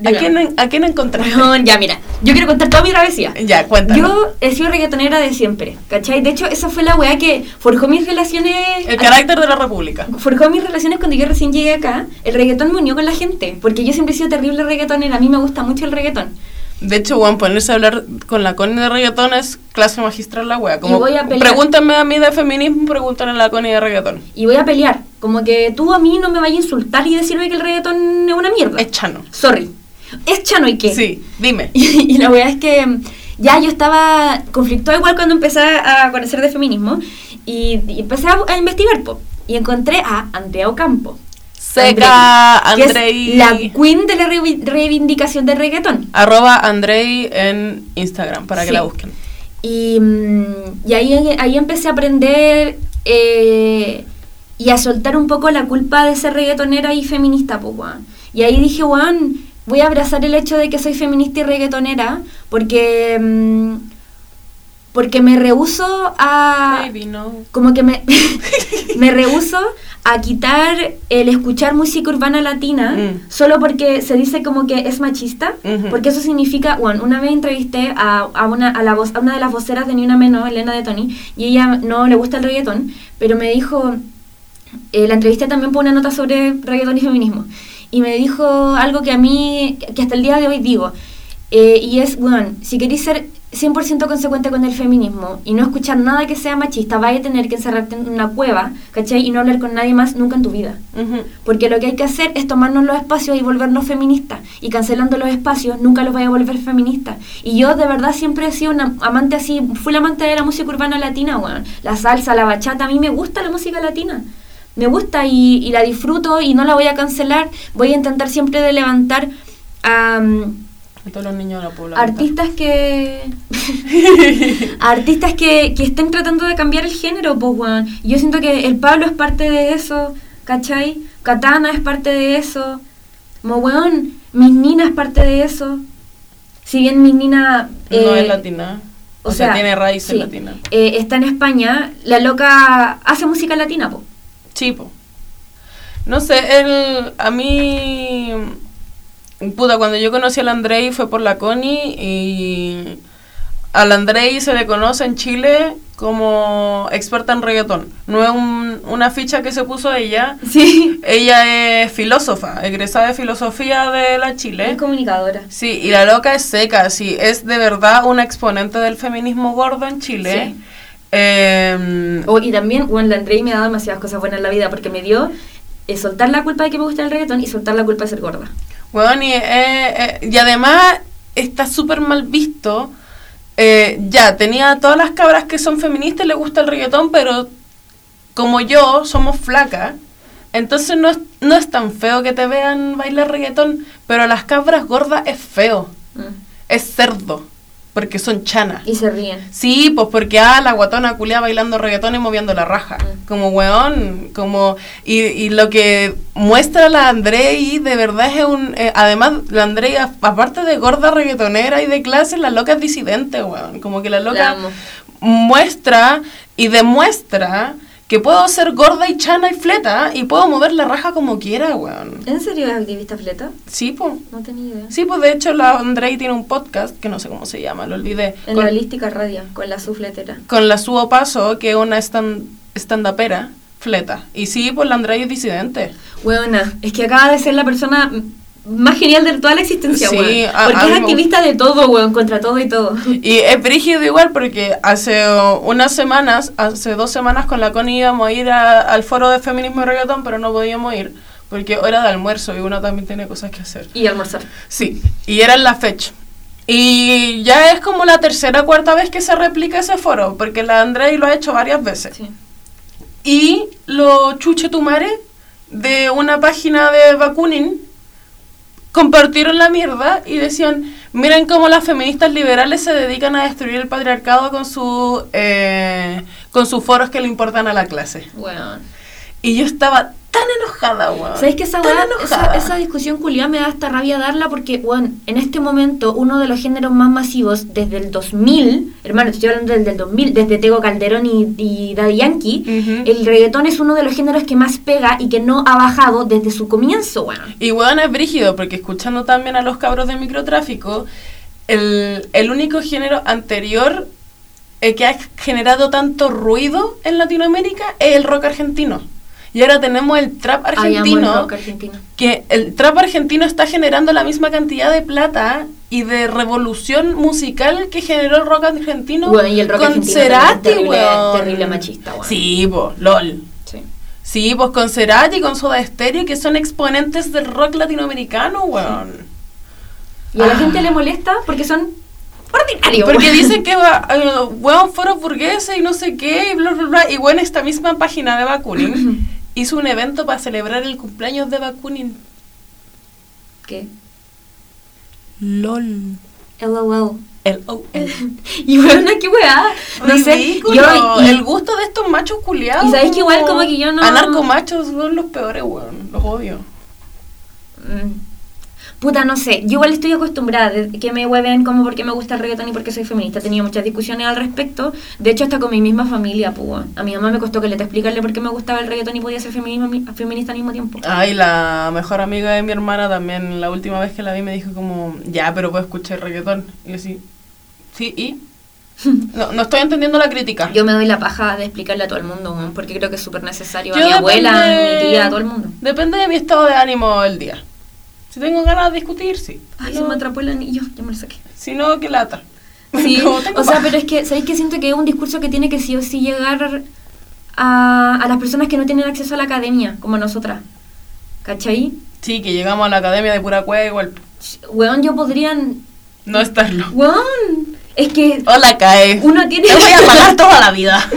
¿A quién, ¿A quién encontraste? Weón, ya, mira, yo quiero contar toda mi travesía. Ya, cuéntanos. Yo he sido reggaetonera de siempre, ¿cachai? De hecho, esa fue la weá que forjó mis relaciones. El carácter de la república. Forjó mis relaciones cuando yo recién llegué acá. El reggaetón me unió con la gente, porque yo siempre he sido terrible reggaetonera. A mí me gusta mucho el reggaetón. De hecho, weón, ponerse a hablar con la Connie de reggaetón es clase magistral la wea. Como, a pelear. pregúntame a mí de feminismo, pregúntale a la Connie de reggaetón. Y voy a pelear. Como que tú a mí no me vayas a insultar y decirme que el reggaetón es una mierda. Es chano. Sorry. Es chano y qué. Sí, dime. Y, y la verdad es que mm, ya yo estaba conflictuada igual cuando empecé a conocer de feminismo y, y empecé a, a investigar po, y encontré a Andrea Ocampo. Seca, Andrei, que Andrei. es la queen de la reivindicación del reggaetón. Arroba Andrei en Instagram para que la busquen. Y, mm, y ahí, ahí empecé a aprender eh, y a soltar un poco la culpa de ser reggaetonera y feminista, pues. Y ahí dije, weón, voy a abrazar el hecho de que soy feminista y reggaetonera, porque mm, porque me rehuso a... Baby, no. Como que me, me rehuso a quitar el escuchar música urbana latina Mm. solo porque se dice como que es machista, porque eso significa, bueno, una vez entrevisté a, a una, a, la voz, a una de las voceras de Ni Una Menos, Elena de Tony, y ella no le gusta el reggaetón, pero me dijo, eh, la entrevisté también por una nota sobre reggaetón y feminismo, y me dijo algo que a mí, que hasta el día de hoy digo, eh, y es, bueno, si queréis ser 100% consecuente con el feminismo y no escuchar nada que sea machista, vais a tener que encerrarte en una cueva, ¿cachai? Y no hablar con nadie más nunca en tu vida. Ujú. Porque lo que hay que hacer es tomarnos los espacios y volvernos feministas. Y cancelando los espacios nunca los vaya a volver feministas. Y yo de verdad siempre he sido una amante así, full amante de la música urbana latina, weón. La salsa, la bachata, a mí me gusta la música latina. Me gusta y, y la disfruto y no la voy a cancelar. Voy a intentar siempre de levantar a... A todos los niños de la población. artistas que artistas que, que estén tratando de cambiar el género pues weón. yo siento que el Pablo es parte de eso ¿cachai? Katana es parte de eso como weón mis Nina es parte de eso si bien mis Nina no eh, es latina. O, sea, tiene raíces sí, latinas. eh, está en España la loca hace música latina po Sí, po. No sé, él, a mí, puta, cuando yo conocí al Andrei fue por la Connie y al Andrei se le conoce en Chile como experta en reggaetón. No es un- una ficha que se puso ella. sí Ella es filósofa, egresada de filosofía de la Chile. es comunicadora Sí, y la loca es seca, sí, es de verdad una exponente del feminismo gordo en Chile. Sí. Em, Oh, y también, bueno, la Andrei me ha dado demasiadas cosas buenas en la vida porque me dio eh, soltar la culpa de que me gusta el reggaetón y soltar la culpa de ser gorda. Weón, y, eh, eh, y además está súper mal visto. Eh, ya, tenía todas las cabras que son feministas y le gusta el reggaetón, pero como yo, somos flacas. Entonces no es, no es tan feo que te vean bailar reggaetón, pero a las cabras gordas es feo. Mm. Es cerdo, porque son chanas. Y se ríen. Sí, pues porque ah, la guatona culia bailando reggaetón y moviendo la raja. Mm. Como weón, como. Y, y lo que muestra la Andrei de verdad es un. eh, además, la Andrei, aparte de gorda reggaetonera y de clase, la loca es disidente, weón. Como que la loca muestra y demuestra que puedo ser gorda y chana y fleta y puedo mover la raja como quiera, weón. ¿En serio es activista fleta? Sí, pues. No tenía idea. Sí, pues de hecho la Andrei tiene un podcast que no sé cómo se llama, lo olvidé. En con- la holística radio, con la sufletera. con la Subo Paso, que es una stand, stand-upera, fleta. Y sí, pues la Andrea es disidente. Weona, es que acaba de ser la persona más genial de toda la existencia, Sí, weón. Porque a es me activista de todo, weón, contra todo y todo. Y es brígido igual porque hace unas semanas, hace dos semanas con la Connie íbamos a ir a- al foro de feminismo y reggaetón, pero no podíamos ir porque hora de almuerzo y uno también tiene cosas que hacer. Y almorzar. Sí, y era en la fecha. Y ya es como la tercera o cuarta vez que se replica ese foro, porque la Andrei lo ha hecho varias veces. Sí. y los chuchetumare de una página de Bakunin compartieron la mierda y decían, miren cómo las feministas liberales se dedican a destruir el patriarcado con, su, eh, con sus foros que le importan a la clase. Weón. Y yo estaba tan enojada, weón. ¿Sabes que esa, weá- esa, esa discusión culiada me da hasta rabia darla? Porque, bueno, en este momento uno de los géneros más masivos desde el 2000, hermano, estoy hablando desde el 2000, desde Tego Calderón y, y Daddy Yankee, el reggaetón es uno de los géneros que más pega y que no ha bajado desde su comienzo, weón. Y weón es brígido, porque escuchando también a los cabros de microtráfico, el, el único género anterior eh, que ha generado tanto ruido en Latinoamérica es el rock argentino. Y ahora tenemos el trap amo el argentino, rock argentino. que el trap argentino está generando la misma cantidad de plata y de revolución musical que generó el rock argentino Bueno, y el rock con argentino Cerati, terrible- weón. terrible machista, weón. Sí, po, lol. Sí. Sí, pues con Cerati con Soda Stereo, que son exponentes del rock latinoamericano, weón. Y a la Ah. gente le molesta porque son ordinarios, Porque weón. dicen que, va, eh, weón, foros burgueses y no sé qué, y bla, bla, bla. Y bueno, esta misma página de Bakunin hizo un evento para celebrar el cumpleaños de Bakunin. ¿Qué? LOL. LOL. El OL. Y bueno, qué weá. No sé. Yo, y- el gusto de estos machos culiados. Y sabes que igual como que yo no- Anarcomachos son los peores, weón. Los odio. Mm. Puta, no sé. Yo igual estoy acostumbrada de que me hueven como porque me gusta el reggaetón y porque soy feminista. He tenido muchas discusiones al respecto. De hecho, hasta con mi misma familia, pues. A mi mamá me costó que le te explicarle por qué me gustaba el reggaetón y podía ser feminismo- feminista al mismo tiempo. Ay, la mejor amiga de mi hermana también, la última vez que la vi me dijo como, ya, pero puedo escuchar reggaetón. Y yo sí, sí, ¿y? No, no estoy entendiendo la crítica. Yo me doy la paja de explicarle a todo el mundo, porque creo que es súper necesario. A Yo mi abuela, a depende- mi tía, a todo el mundo. Depende de mi estado de ánimo el día. Si tengo ganas de discutir, sí. Ay, Si se no- me atrapó el anillo, ya me lo saqué. Si no, que lata. Sí, o sea, pero es que, ¿sabéis que siento que es un discurso que tiene que sí o sí llegar a, a las personas que no tienen acceso a la academia, como nosotras? ¿Cachai? Sí, que llegamos a la academia de pura cueva igual. Weón, yo podrían... No estarlo. Weón, es que Hola, cae. uno tiene... Te voy a pagar toda la vida.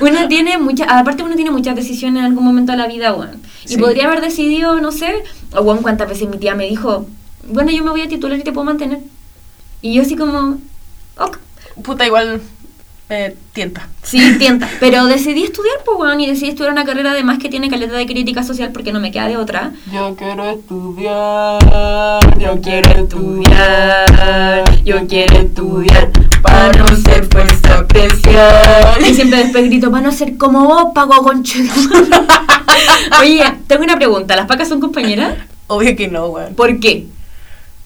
uno tiene muchas... Aparte uno tiene muchas decisiones en algún momento de la vida, weón. Y Sí. podría haber decidido, no sé, o weón, cuántas veces mi tía me dijo, bueno, yo me voy a titular y te puedo mantener. Y yo así como, ok. Puta, igual me tienta. Sí, tienta. Pero decidí estudiar, pues, weón, y decidí estudiar una carrera además que tiene calidad de crítica social porque no me queda de otra. Yo quiero estudiar, Yo quiero estudiar, yo quiero estudiar para no ser fuerza especial. Y siempre después grito, para no ser como vos, pago concho. Oye, tengo una pregunta, ¿las pacas son compañeras? Obvio que no, weón. ¿Por qué?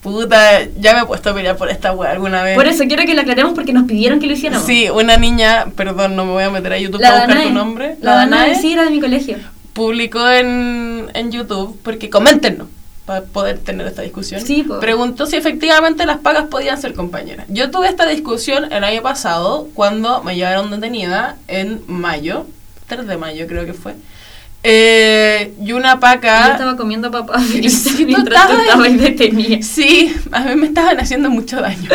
Puta, ya me he puesto a pelear por esta weá alguna vez. Por eso quiero que lo aclaremos porque nos pidieron que lo hiciéramos. Sí, una niña, perdón, no me voy a meter a YouTube La para buscar Danae. tu nombre. La Danae, sí, era de mi colegio. publicó en, en YouTube, porque coméntenos para poder tener esta discusión. Sí, po. Preguntó si efectivamente las pagas podían ser compañeras. Yo tuve esta discusión el año pasado cuando me llevaron detenida en mayo, 3 de mayo creo que fue. Eh, y una paca... Yo estaba comiendo papas fritas mientras tú estabas detenido. Sí, a mí me estaban haciendo mucho daño.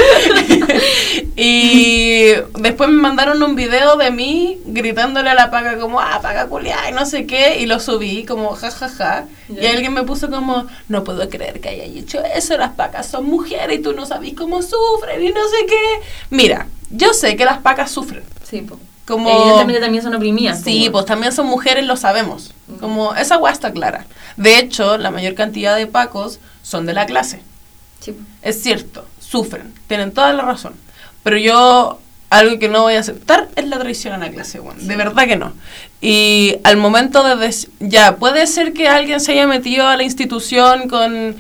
y después me mandaron un video de mí gritándole a la paga como, ah, paga culiá, y no sé qué, y lo subí como, ja, ja, ja. Y alguien me puso como, no puedo creer que haya hecho eso, las pacas son mujeres y tú no sabes cómo sufren y no sé qué. Mira, yo sé que las pacas sufren. Sí, pues. Como... Evidentemente también son oprimidas. Sí, pues también son mujeres, lo sabemos. Como esa weá está clara. De hecho, la mayor cantidad de pacos son de la clase. Sí, po. Es cierto, sufren, tienen toda la razón. Pero yo, algo que no voy a aceptar es la traición a la clase, weón. De verdad que no. Y al momento de decir, ya, puede ser que alguien se haya metido a la institución con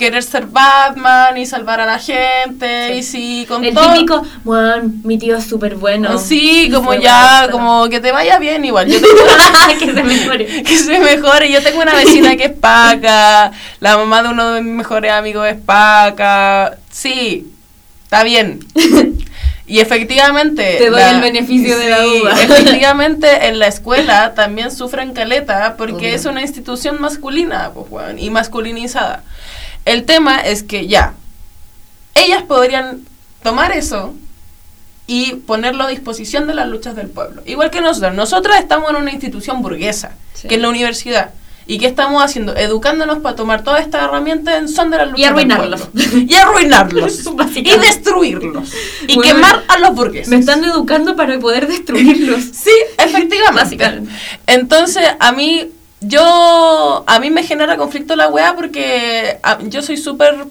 querer ser Batman y salvar a la gente, y sí, con El todo. típico, Juan, mi tío es súper bueno. Sí, Y como ya, bueno. como que te vaya bien igual. Yo tengo que se mejore. que se mejore. Yo tengo una vecina que es paca, la mamá de uno de mis mejores amigos es paca. Sí, está bien. Y efectivamente... Te doy el beneficio de la duda. Efectivamente, en la escuela también sufren caleta porque Obvio. es una institución masculina pues, weón, y masculinizada. El tema es que ya, ellas podrían tomar eso y ponerlo a disposición de las luchas del pueblo. Igual que nosotros. Nosotras estamos en una institución burguesa, Sí. que es la universidad. ¿Y qué estamos haciendo? Educándonos para tomar todas estas herramientas en son de las luchas Y arruinarlos. del pueblo. Y arruinarlos. y destruirlos. Y Bueno, quemar a los burgueses. Me están educando para poder destruirlos. Sí, efectivamente. Entonces, a mí, yo, a mí me genera conflicto la weá porque ah, yo soy súper,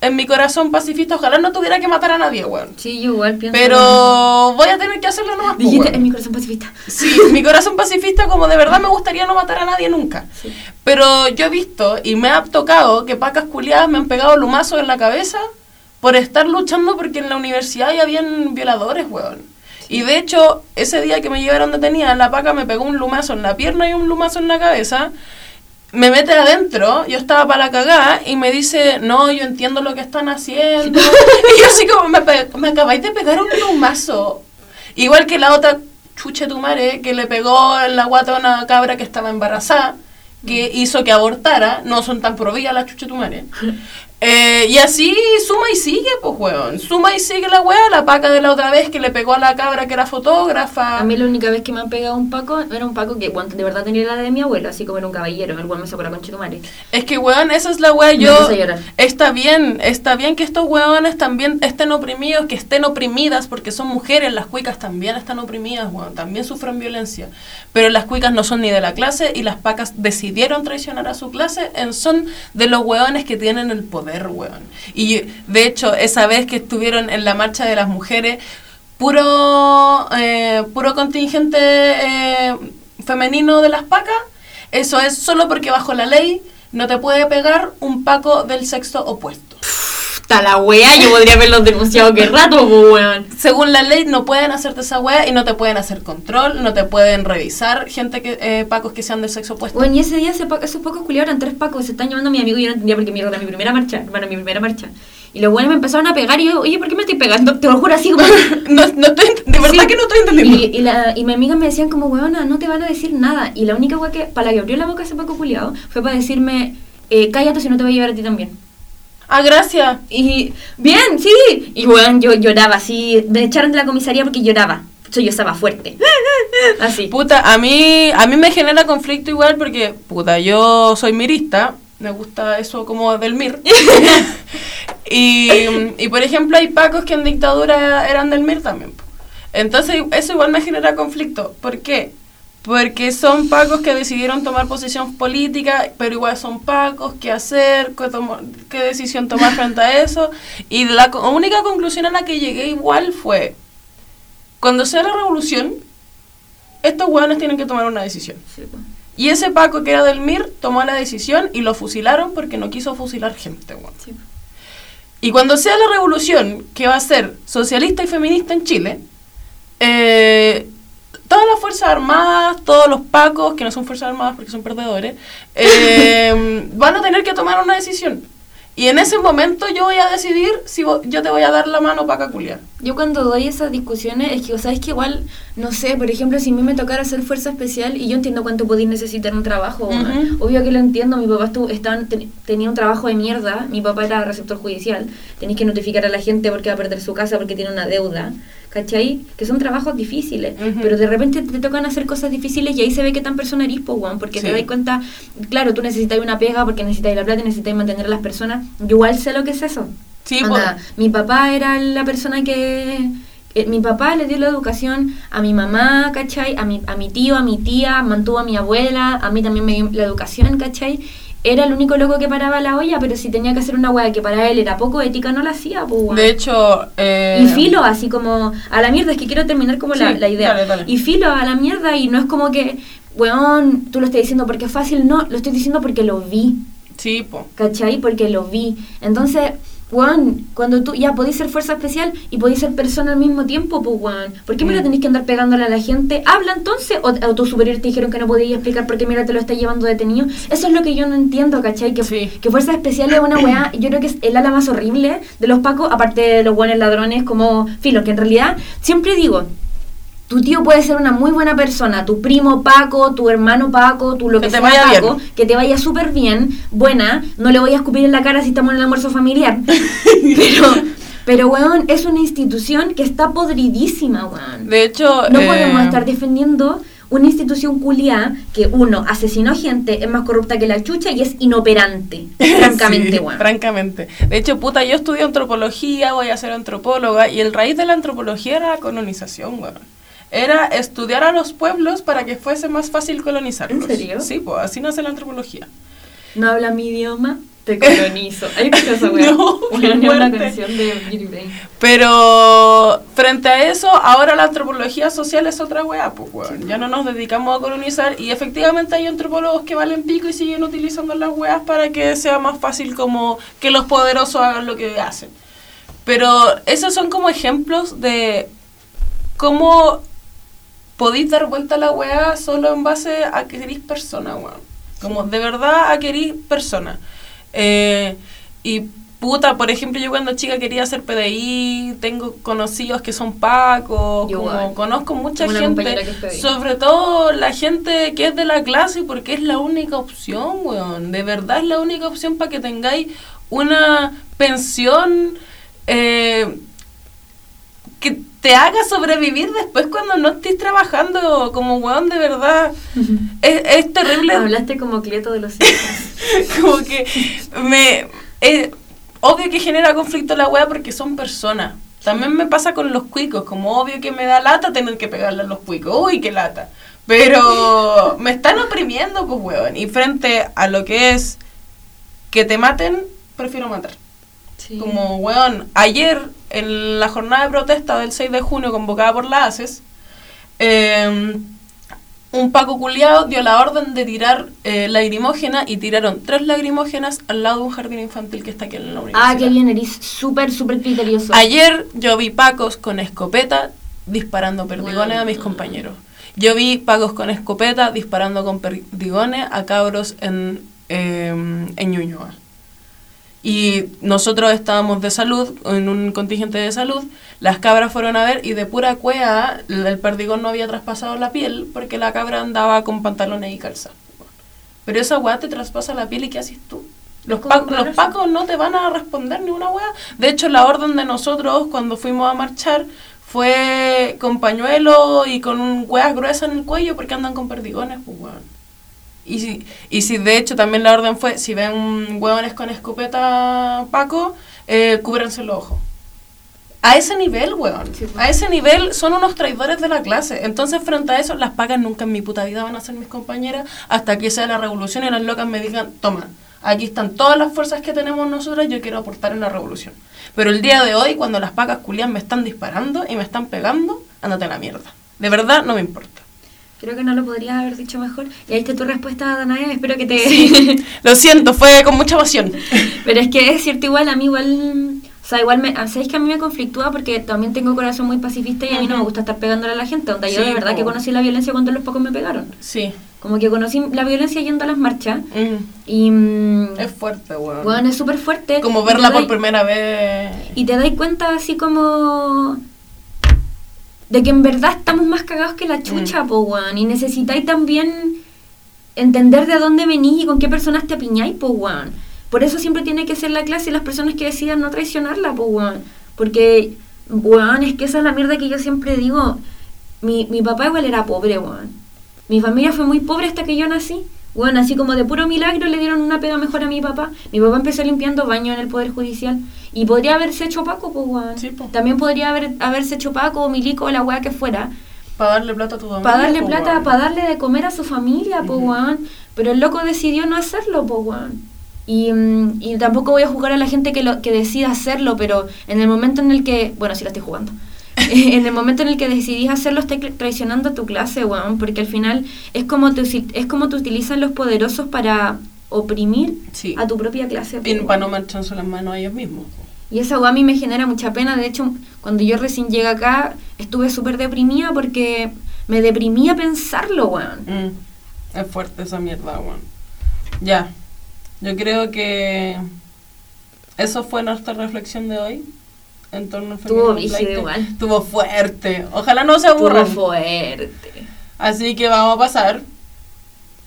en mi corazón pacifista, ojalá no tuviera que matar a nadie, weón. Sí, yo igual pienso. Pero voy a tener que hacerlo nomás. po, Dijiste weón. en mi corazón pacifista. Sí, mi corazón pacifista como de verdad me gustaría no matar a nadie nunca. Sí. Pero yo he visto y me ha tocado que pacas culiadas me han pegado lumazos en la cabeza por estar luchando porque en la universidad ya habían violadores, weón. Y de hecho, ese día que me llevaron detenida, la paca me pegó un lumazo en la pierna y un lumazo en la cabeza. Me mete adentro, yo estaba para la cagada y me dice, no, yo entiendo lo que están haciendo. y yo así como, me, me acabáis de pegar un lumazo. Igual que la otra chuche tu madre que le pegó en la guata a una cabra que estaba embarazada, que hizo que abortara, no son tan providas las chuche tu madre. Eh, y así suma y sigue, pues, weón. Suma y sigue la weá, la paca de la otra vez que le pegó a la cabra que era fotógrafa. A mí la única vez que me han pegado un paco era un paco que bueno, de verdad tenía la edad de mi abuelo, así como era un caballero, el cual me sacó la concha de tu madre. Es que, weón, esa es la weá. Yo. Está bien, está bien que estos weones también estén oprimidos, que estén oprimidas, porque son mujeres. Las cuicas también están oprimidas, weón. También sufren violencia. Pero las cuicas no son ni de la clase y las pacas decidieron traicionar a su clase en son de los weones que tienen el poder, weón. Y de hecho, esa vez que estuvieron en la marcha de las mujeres, puro, eh, puro contingente eh, femenino de las pacas, eso es solo porque bajo la ley no te puede pegar un paco del sexo opuesto. Está la wea, yo podría haberlos denunciado que rato, weón. Según la ley no pueden hacerte esa wea y no te pueden hacer control, no te pueden revisar gente que eh, pacos que sean del sexo opuesto. Bueno, y ese día ese pa- esos pocos culiados eran tres pacos, se están llamando a mi amigo y yo no entendía por qué mierda era mi primera marcha, hermano, mi primera marcha. Y los buenos me empezaron a pegar y yo, oye, ¿por qué me estoy pegando? Te lo juro así como... No, no estoy, de verdad Sí. que no estoy entendiendo. Y, y, la, y mi amiga me decían como, weona, no te van a decir nada. Y la única wea que, para la que abrió la boca ese paco culiado, fue para decirme, eh, cállate si no te voy a llevar a ti también. Ah, gracias. Y bien, sí. Y bueno, yo lloraba así. Me echaron de la comisaría porque lloraba. Yo, yo estaba fuerte. Así. Puta, a mí, a mí me genera conflicto igual porque, puta, yo soy mirista, me gusta eso como del mir. y, y, por ejemplo, hay pacos que en dictadura eran del mir también. Entonces, eso igual me genera conflicto. ¿Por qué? Porque son pacos que decidieron tomar posición política, pero igual son pacos, qué hacer, qué, tomo- qué decisión tomar frente a eso. Y la co- única conclusión a la que llegué igual fue, cuando sea la revolución, estos hueones tienen que tomar una decisión. Sí, po. Y ese Paco que era del MIR tomó la decisión y lo fusilaron porque no quiso fusilar gente, weón. Sí, po. Y cuando sea la revolución que va a ser socialista y feminista en Chile, eh, todas las Fuerzas Armadas, todos los Pacos, que no son Fuerzas Armadas porque son perdedores, eh, van a tener que tomar una decisión. Y en ese momento yo voy a decidir si yo te voy a dar la mano para culiar. Yo cuando doy esas discusiones es que, o sea, es que igual, no sé, por ejemplo, si a mí me tocara hacer fuerza especial y yo entiendo cuánto podéis necesitar un trabajo, obvio que lo entiendo, mi papá estuvo, estaban, ten- tenía un trabajo de mierda, mi papá era receptor judicial, tenéis que notificar a la gente porque va a perder su casa porque tiene una deuda, ¿cachai? Que son trabajos difíciles, pero de repente te tocan hacer cosas difíciles y ahí se ve que tan persona eres, po, weón, porque Sí. te das cuenta, claro, tú necesitas una pega porque necesitas la plata y necesitas mantener a las personas, yo igual sé lo que es eso. Sí, Anda, pues. mi papá era la persona que... eh, mi papá le dio la educación a mi mamá, ¿cachai? A mi, a mi tío, a mi tía, mantuvo a mi abuela, a mí también me dio la educación, ¿cachai? Era el único loco que paraba la olla, pero si tenía que hacer una weá que para él era poco ética, no la hacía, pues. De hecho... eh, Y filo, así como a la mierda, es que quiero terminar como la, la idea. dale, dale. Y filo a la mierda, y no es como que, weón, tú lo estás diciendo porque es fácil, no, lo estoy diciendo porque lo vi. Sí, po. ¿cachai? Porque lo vi. Entonces, weón, cuando tú ya podéis ser fuerza especial y podéis ser persona al mismo tiempo, pues, weón, ¿por qué me lo Mm. tenéis que andar pegándole a la gente? Habla entonces, o, o tus superiores te dijeron que no podías explicar por qué mira te lo está llevando detenido. Eso es lo que yo no entiendo, ¿cachai? Que, Sí. que fuerza especial es una weá, yo creo que es el ala más horrible de los pacos, aparte de los buenos ladrones, como filo, que en realidad siempre digo. Tu tío puede ser una muy buena persona, tu primo Paco, tu hermano Paco, tu lo Que sea Paco, bien. que te vaya súper bien, buena, no le voy a escupir en la cara si estamos en el almuerzo familiar. pero, pero, weón, es una institución que está podridísima, weón. De hecho... No eh, podemos estar defendiendo una institución culiá que, uno, asesinó gente, es más corrupta que la chucha y es inoperante, francamente, Sí, weón. Francamente. De hecho, puta, yo estudio antropología, voy a ser antropóloga, y el raíz de la antropología era la colonización, weón. Era estudiar a los pueblos para que fuese más fácil colonizarlos. ¿En serio? Sí, pues así nace la antropología. No habla mi idioma, te colonizo. ¿Hay escuchado esa weá? No, una canción de Beauty Brain. Pero frente a eso, ahora la antropología social es otra weá, pues weón. Ya no nos dedicamos a colonizar y efectivamente hay antropólogos que valen pico y siguen utilizando las weas para que sea más fácil como que los poderosos hagan lo que hacen. Pero esos son como ejemplos de cómo podéis dar vuelta a la weá solo en base a que querís persona, weón. Como de verdad a querís persona. Eh, y puta, por ejemplo, yo cuando chica quería hacer PDI, tengo conocidos que son pacos, como igual. conozco mucha una gente, que sobre todo la gente que es de la clase, porque es la única opción, weón. De verdad es la única opción para que tengáis una pensión eh, que te haga sobrevivir después cuando no estés trabajando como weón de verdad. es, es terrible. Hablaste como Cleto de los hijos. como que me... eh, obvio que genera conflicto la wea porque son personas. También me pasa con los cuicos, como obvio que me da lata tener que pegarle a los cuicos. Uy, qué lata. Pero me están oprimiendo, pues, weón. Y frente a lo que es que te maten, prefiero matar. Sí. Como, weón, ayer en la jornada de protesta del 6 de junio convocada por la ACES, eh, un Paco culiao dio la orden de tirar eh, lagrimógena y tiraron tres lagrimógenas al lado de un jardín infantil que está aquí en la universidad. Ah, qué bien, eres súper, súper criterioso. Ayer yo vi Pacos con escopeta disparando perdigones a mis compañeros. Yo vi Pacos con escopeta disparando con perdigones a cabros en, eh, en Ñuñoa. Y nosotros estábamos de salud, en un contingente de salud, las cabras fueron a ver y de pura cuea el perdigón no había traspasado la piel porque la cabra andaba con pantalones y calza. Pero esa weá te traspasa la piel y ¿qué haces tú? Los, los pacos no te van a responder ni una weá. De hecho, la orden de nosotros cuando fuimos a marchar fue con pañuelo y con un weas gruesas en el cuello porque andan con perdigones, pues weón. Y si, y si de hecho también la orden fue, si ven hueones con escopeta Paco, eh, cúbranse los ojos. A ese nivel, weón. Sí, pues. A ese nivel son unos traidores de la clase. Entonces, frente a eso, las pacas nunca en mi puta vida van a ser mis compañeras hasta que sea la revolución y las locas me digan, toma, aquí están todas las fuerzas que tenemos nosotras, yo quiero aportar en la revolución. Pero el día de hoy, cuando las pacas culias me están disparando y me están pegando, ándate a la mierda. De verdad, no me importa. Creo que no lo podrías haber dicho mejor. Y ahí está tu respuesta, Danaya. Espero que te... Lo siento, fue con mucha pasión. Pero es que es cierto, igual a mí igual... O sea, igual me... ¿Sabéis que a mí me conflictúa? Porque también tengo corazón muy pacifista y a mí no me gusta estar pegándole a la gente. Onda, yo Sí, de verdad que conocí la violencia cuando los pocos me pegaron. Sí. Como que conocí la violencia yendo a las marchas. Mm. Y... mm, Es fuerte, weón. Bueno, es súper fuerte. Como verla por dais- primera vez. Y te das cuenta así como... De que en verdad estamos más cagados que la chucha, Mm. po, weón. Y necesitáis también entender de dónde venís y con qué personas te apiñáis, po, weón. Por eso siempre tiene que ser la clase y las personas que decidan no traicionarla, po, weón. Porque, weón, es que esa es la mierda que yo siempre digo. Mi, mi papá igual era pobre, weón. Mi familia fue muy pobre hasta que yo nací. Bueno, así como de puro milagro le dieron una pega mejor a mi papá. Mi papá empezó limpiando baños en el Poder Judicial. Y podría haberse hecho Paco, pues, weón. Sí. También podría haber, haberse hecho Paco o Milico o la weá que fuera. Para darle plata a tu familia. Para darle po, plata, para darle de comer a su familia, pues, weón. Pero el loco decidió no hacerlo, pues. Y, mm, y tampoco voy a jugar a la gente que, lo, que decida hacerlo, pero en el momento en el que... Bueno, sí lo estoy jugando. en el momento en el que decidís hacerlo, estás traicionando a tu clase, weón. Porque al final es como te, es como te utilizan los poderosos para oprimir Sí. a tu propia clase. weón. para no mancharse las manos a ellos mismos. Y esa weá a mí me genera mucha pena. De hecho, cuando yo recién llegué acá, estuve súper deprimida porque me deprimía pensarlo, weón. Mm. Es fuerte esa mierda, weón. Ya. Yo creo que eso fue nuestra reflexión de hoy. En torno al Estuvo igual. Estuvo fuerte. Ojalá no se Estuvo aburran. fuerte. Así que vamos a pasar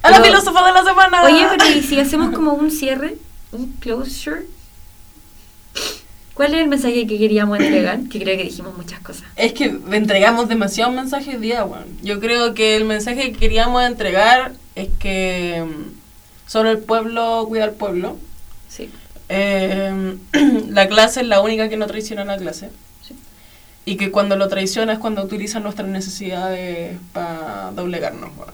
a la filósofa de la semana. Oye, pero ¿y si hacemos como un cierre? ¿Un closure? ¿Cuál es el mensaje que queríamos entregar? Que creo que dijimos muchas cosas. Es que entregamos demasiados mensajes día, weón. Yo creo que el mensaje que queríamos entregar es que mm, solo el pueblo cuida al pueblo. Sí. Eh, la clase es la única que no traiciona a la clase. Sí. Y que cuando lo traiciona es cuando utiliza nuestras necesidades para doblegarnos, weón.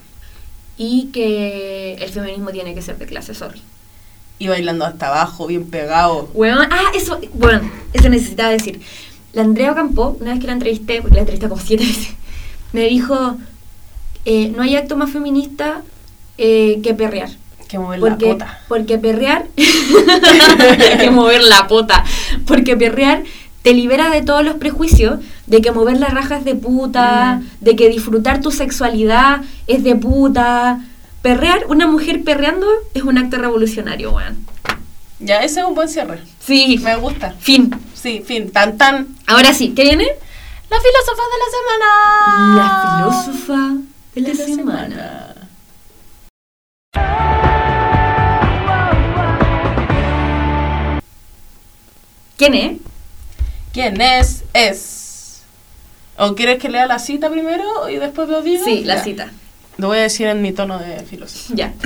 Y que el feminismo tiene que ser de clase, sorry. Y bailando hasta abajo, bien pegado. Weón, ah, eso, bueno, eso necesitaba decir. La Andrea Ocampo, una vez que la entrevisté, porque la entrevisté como siete veces, me dijo, eh, no hay acto más feminista eh, que perrear. Que mover Porque, la pota. porque perrear, que mover la pota, porque perrear te libera de todos los prejuicios de que mover las rajas es de puta, Mm. de que disfrutar tu sexualidad es de puta. Perrear, una mujer perreando es un acto revolucionario, weón. Ya, ese es un buen cierre. Sí, Me gusta. fin. Sí, fin, tan tan. Ahora sí, ¿qué viene? La filósofa de la semana. La filósofa de la, semana. ¿Quién es? ¿Quién es? Es. ¿O quieres que lea la cita primero y después lo digo? Sí, la Ya. cita. Lo voy a decir en mi tono de filósofo. Ya.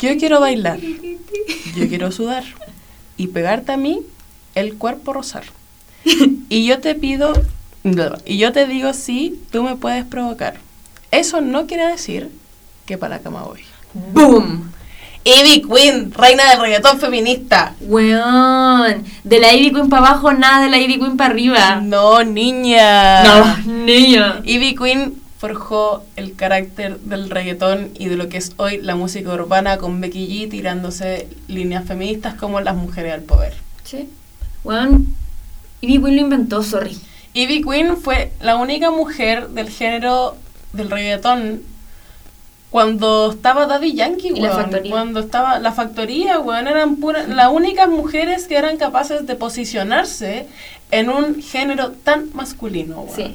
Yo quiero bailar. Yo quiero sudar. Y pegarte a mí el cuerpo rozar. Y yo te pido. Y yo te digo sí, tú me puedes provocar. Eso no quiere decir que para la cama voy. ¡Boom! Ivy Queen, reina del reggaetón feminista. Weón. De la Ivy Queen para abajo, nada de la Ivy Queen para arriba. No, niña. No, niña. Ivy Queen forjó el carácter del reggaetón y de lo que es hoy la música urbana con Becky G tirándose líneas feministas como las mujeres al poder. Sí. Weón. Ivy Queen lo inventó, sorry. Ivy Queen fue la única mujer del género del reggaetón cuando estaba Daddy Yankee, Y la weón. factoría. Cuando estaba la factoría, weón, eran puras, las únicas mujeres que eran capaces de posicionarse en un género tan masculino, weón. Sí.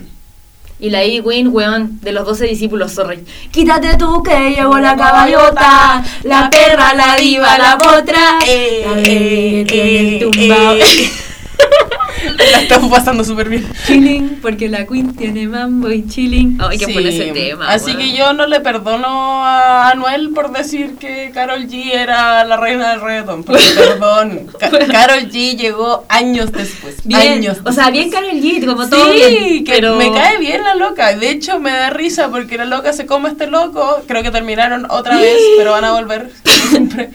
Y la Ivy Queen, weón, de los 12 discípulos, sorry. Quítate tú que llegó la caballota, la perra, la diva, la potra. Eh, la eh, eh. La estamos pasando súper bien. Chilling, porque la Queen tiene mambo y chilling. Ay, que Sí, ese tema. Así weón. que yo no le perdono a Anuel por decir que Carol G era la reina del reggaetón. Porque, perdón, Ca- Carol G llegó años después. Bien, años o sea, después. bien Karol G, como todo Sí, bien, que pero me cae bien la loca. De hecho, me da risa porque la loca se come a este loco. Creo que terminaron otra vez, pero van a volver siempre.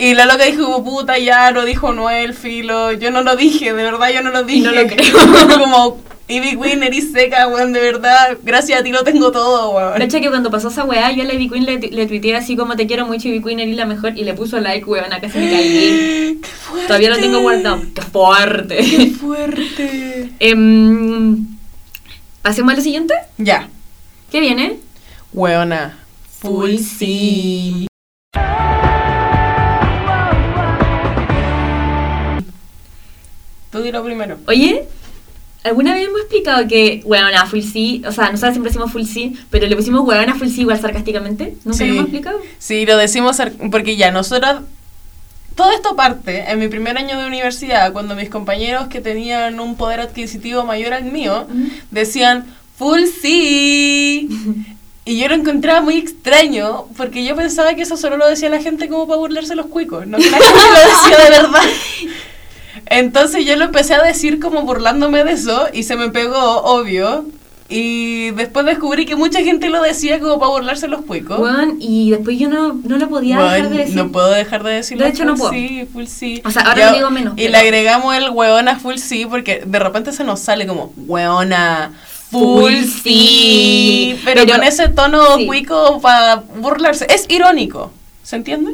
Y la loca dijo puta ya, lo dijo Noel, filo. Yo no lo dije, de verdad yo no lo dije. no lo creo. como, Ivy Queen, eres seca, weón, de verdad. Gracias a ti lo tengo todo, weón. Cacha que cuando pasó esa weá, yo a la Ivy Queen le, le tuiteé así como te quiero mucho, Ivy Queen, eres la mejor, y le puso like, weón, acá se me caí. ¡Qué fuerte! Todavía lo tengo guardado. ¡Qué fuerte! ¡Qué fuerte! ¿Pasemos a lo siguiente? ya. ¿Qué viene? Weona. Full sí. Tú dilo primero. Oye, ¿alguna vez hemos explicado que weona full sí? O sea, nosotros siempre decimos full sí, pero le pusimos weona full sí igual sarcásticamente. ¿Nunca Sí. lo hemos explicado? Sí, lo decimos porque ya nosotras... Todo esto parte en mi primer año de universidad, cuando mis compañeros que tenían un poder adquisitivo mayor al mío, decían, full sí. Y yo lo encontraba muy extraño, porque yo pensaba que eso solo lo decía la gente como para burlarse los cuicos, no que la gente lo decía de verdad. Entonces yo lo empecé a decir como burlándome de eso, y se me pegó, obvio. Y después descubrí que mucha gente lo decía como para burlarse los cuicos. Y después yo no, no lo podía dejar de decir. No puedo dejar de decirlo. De hecho, no full puedo. Sí, full sí. O sea, ahora lo digo menos, Y pero- le agregamos el weón a full sí porque de repente se nos sale como weona. Full Full sí, sí. pero, Pero- con ese tono sí. cuico para burlarse. Es irónico, ¿se entiende?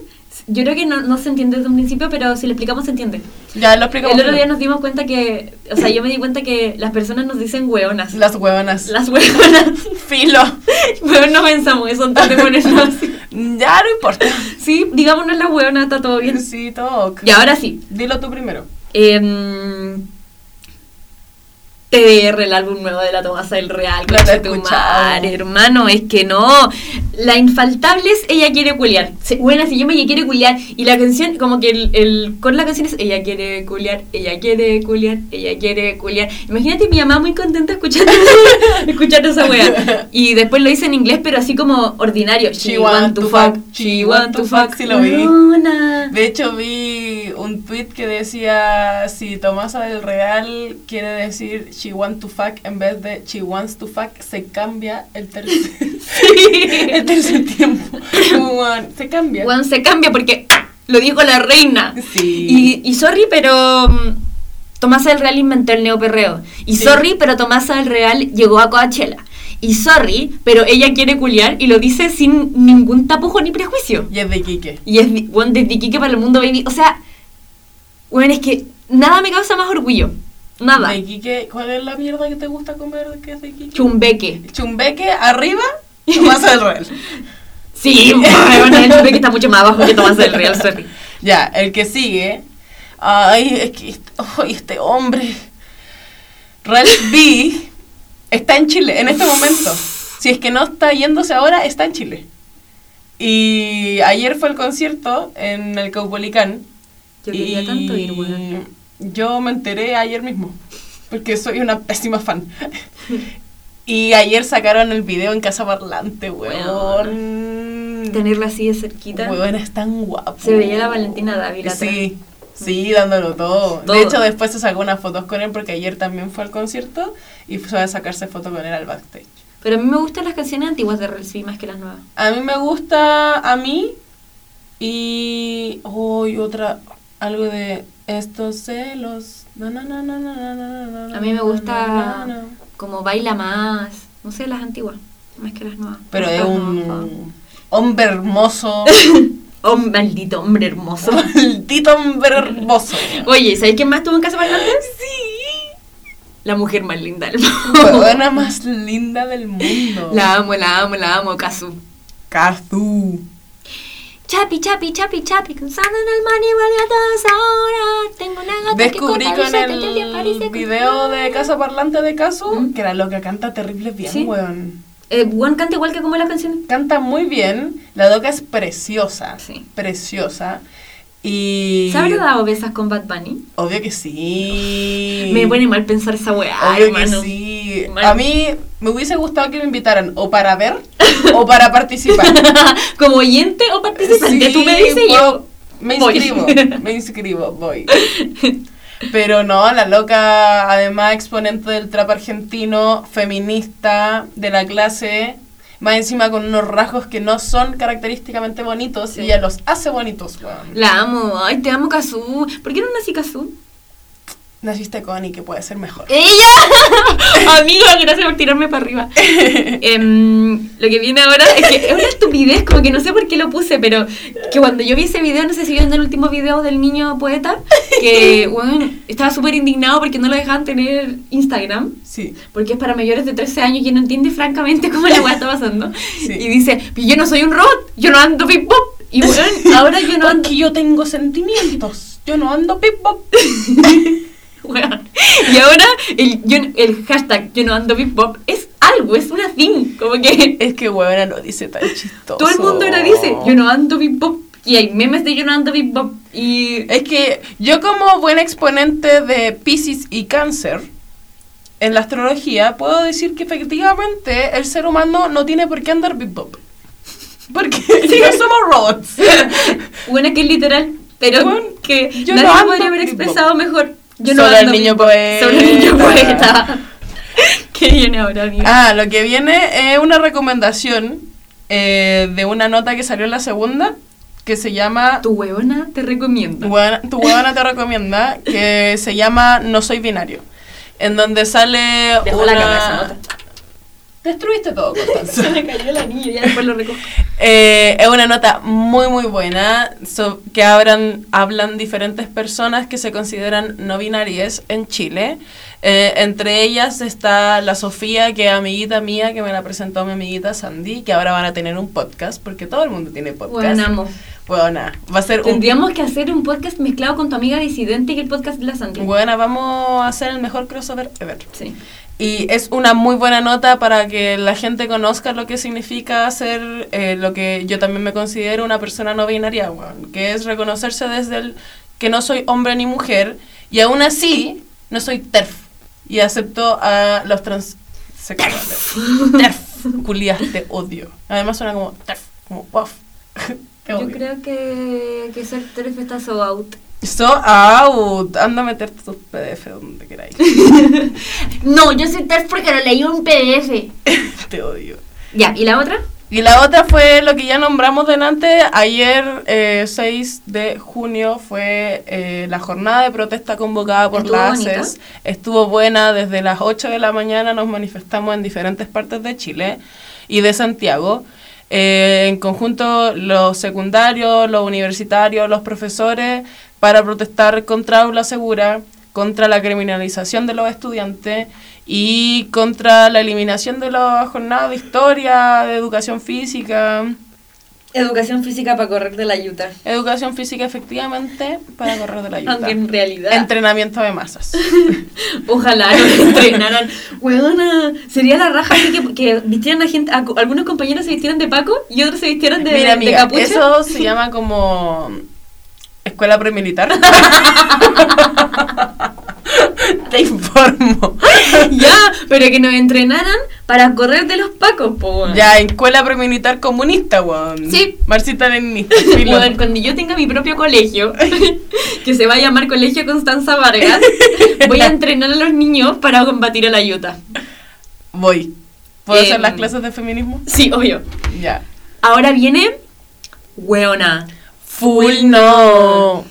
Yo creo que no, no se entiende desde un principio, pero si le explicamos se entiende. Ya lo explicamos. El otro día nos dimos cuenta que, o sea, yo me di cuenta que las personas nos dicen hueonas. Las hueonas. Las hueonas. Filo. Pero no pensamos eso antes de ponerlo así. Ya no importa. Sí, digámonos las hueonas, está todo bien. Sí, todo. Y ahora sí. Dilo tú primero. Em, TDR, el álbum nuevo de la Tomasa del Real. No concha tu madre, hermano, es que no. La infaltable es Ella quiere culiar. Buena, se llama Ella quiere culiar. Y la canción, como que el, el con la canción es Ella quiere culiar, ella quiere culiar, ella quiere culiar. Imagínate mi mamá muy contenta escuchando, escuchando esa wea. Y después lo hice en inglés, pero así como ordinario. She, want to fuck, she want to fuck. Sí lo vi. Weona. De hecho, vi un tweet que decía: si Tomasa del Real quiere decir she want to fuck en vez de she wants to fuck, se cambia el tercer, el tercer tiempo. Se cambia. Weón, se cambia porque lo dijo la reina. Sí. Y, y sorry, pero mm, Tomasa del Real inventó el neoperreo. Y Sí. sorry, pero Tomasa del Real llegó a Coachella. Y sorry, pero ella quiere culiar y lo dice sin ningún tapujo ni prejuicio. Y es de Quique. Y es di- weón, desde Iquique para el mundo, baby. O sea, bueno, es que nada me causa más orgullo. Nada. De ¿cuál es la mierda que te gusta comer que es de? Chumbeque. Chumbeque arriba, Tomasa del Real. Sí, bueno, el chumbeque está mucho más abajo que Tomasa del Real, sorry. Ya, el que sigue. Ay, es que este, este hombre. Ralph B está en Chile en este momento. Si es que no está yéndose ahora, está en Chile. Y ayer fue el concierto en el Caupolicán. Yo quería Y tanto ir, weón. Yo me enteré ayer mismo, porque soy una pésima fan. y ayer sacaron el video en Casa Parlante, weón. Tenerla así de cerquita. Weón, es tan guapo. Se veía la Valentina Dávila atrás. Sí, sí, dándolo todo. Todo. De hecho, después se sacó unas fotos con él porque ayer también fue al concierto y fue a sacarse fotos con él al backstage. Pero a mí me gustan las canciones antiguas de Real C más que las nuevas. A mí me gusta a mí y hoy otra algo de estos celos. Na, na, na, A mí me gusta como Baila Más. No sé, las antiguas. Más que las nuevas. Pero es un hombre hermoso, Oh, maldito hombre hermoso. maldito hombre hermoso. Oye, ¿sabes quién más tuvo en casa bailando? Sí. La mujer más linda del mundo. Huevona más linda del mundo. La amo, la amo, la amo, Kazu. Kazu. Chapi, chapi, chapi, chapi, cruzando en el mar y a todas horas. Tengo una gata Descubrí que con el video de Casa Parlante de Kazu ¿Mm? que la loca canta terrible bien, Sí. weón. Eh, Juan canta igual que como la canción. Canta muy bien, la loca es preciosa, Sí. preciosa. Y... ¿Se habrá dado besas con Bad Bunny? Obvio que sí. Me pone mal pensar esa weá, Obvio hermano. que sí. Mal. A mí me hubiese gustado que me invitaran o para ver o para participar. como oyente o participante, Sí, tú me dices yo. Me voy. inscribo, me inscribo, voy. Pero no, la loca, además exponente del trap argentino, feminista, de la clase, más encima con unos rasgos que no son característicamente bonitos Sí. y ella los hace bonitos, weón. La amo, ay, te amo, Kazu. ¿Por qué no nací Kazu? Naciste con y que puede ser mejor. ¡Ella! Amiga, gracias por tirarme para arriba. Em, lo que viene ahora es que es una estupidez, como que no sé por qué lo puse, pero que cuando yo vi ese video, no sé si vieron el último video del niño poeta, que bueno, estaba súper indignado porque no lo dejaban tener Instagram. Sí. Porque es para mayores de 13 años y no entiende francamente cómo la weá está pasando. Sí. Y dice, "Pero yo no soy un robot, yo no ando pip pop. Y bueno, ahora yo no ando Porque yo tengo sentimientos. Yo no ando pip pop. Weón. Y ahora el, yo, el hashtag yo no ando pop es algo, es una thing. Como que Es que weón lo dice tan chistoso. todo el mundo ahora dice yo no ando pop. Y hay memes de yo no ando pop. Y Es que yo como buen exponente de Pisces y Cáncer en la astrología puedo decir que efectivamente el ser humano no tiene por qué andar bip bop. Porque no somos robots. bueno, que es literal. Pero Bueno, que yo nadie no podría haber expresado mejor. Yo Sobre el niño poeta. Sobre el niño poeta. ¿Qué viene ahora, amiga? Ah, lo que viene es una recomendación eh, de una nota que salió en la segunda que se llama Tu huevona te recomiendo. Huevona- tu huevona te recomienda que se llama No soy binario. En donde sale Dejó una... la cabeza. Destruiste todo, Constanza. Se me cayó la niña, ya después lo recojo. Eh, es una nota muy muy buena so- que hablan, hablan diferentes personas que se consideran no binarias en Chile. Eh, entre ellas está la Sofía, que es amiguita mía, que me la presentó mi amiguita Sandy, que ahora van a tener un podcast, porque todo el mundo tiene podcast. Bueno, amo. Buena, va a ser un... Tendríamos que hacer un podcast mezclado con tu amiga disidente y el podcast de la Sandy. Buena, vamos a hacer el mejor crossover ever. Sí. Y es una muy buena nota para que la gente conozca lo que significa ser eh, lo que yo también me considero una persona no binaria, weón, que es reconocerse desde el que no soy hombre ni mujer y aún así no soy TERF y acepto a los transexuales. TERF, culias, te odio. Además suena como TERF, como wow. Te Yo creo que, que ser tres está so out. So out, anda a meterte tus PDF donde queráis. No, yo soy TERF porque lo leí en un PDF. te odio. Ya, ¿y la otra? Y la otra fue lo que ya nombramos delante. Ayer, eh, 6 de junio, fue eh, la jornada de protesta convocada por la. ACES. Estuvo buena. Desde las 8 de la mañana nos manifestamos en diferentes partes de Chile y de Santiago. Eh, en conjunto, los secundarios, los universitarios, los profesores, para protestar contra Aula Segura, contra la criminalización de los estudiantes y contra la eliminación de las jornadas de historia, de educación física. Educación física para correr de la yuta. Educación física efectivamente para correr de la ayuda. Aunque en realidad. Entrenamiento de masas. Ojalá nos entrenaran. Weona, sería la raja así que, que vistieran a gente. a algunos compañeros se vistieran de Paco y otros se vistieran de, Mira, de amiga, capucha. eso se llama como Escuela premilitar. Te informo. ya, pero que nos entrenaran para correr de los pacos, po. weón. Ya, escuela premilitar comunista, weón. Sí. Marcita leninista. Weón, cuando yo tenga mi propio colegio, que se va a llamar Colegio Constanza Vargas, voy a entrenar a los niños para combatir a la yuta. Voy. ¿Puedo hacer Em, las clases de feminismo? Sí, obvio. Ya. Ahora viene Weona. Full no.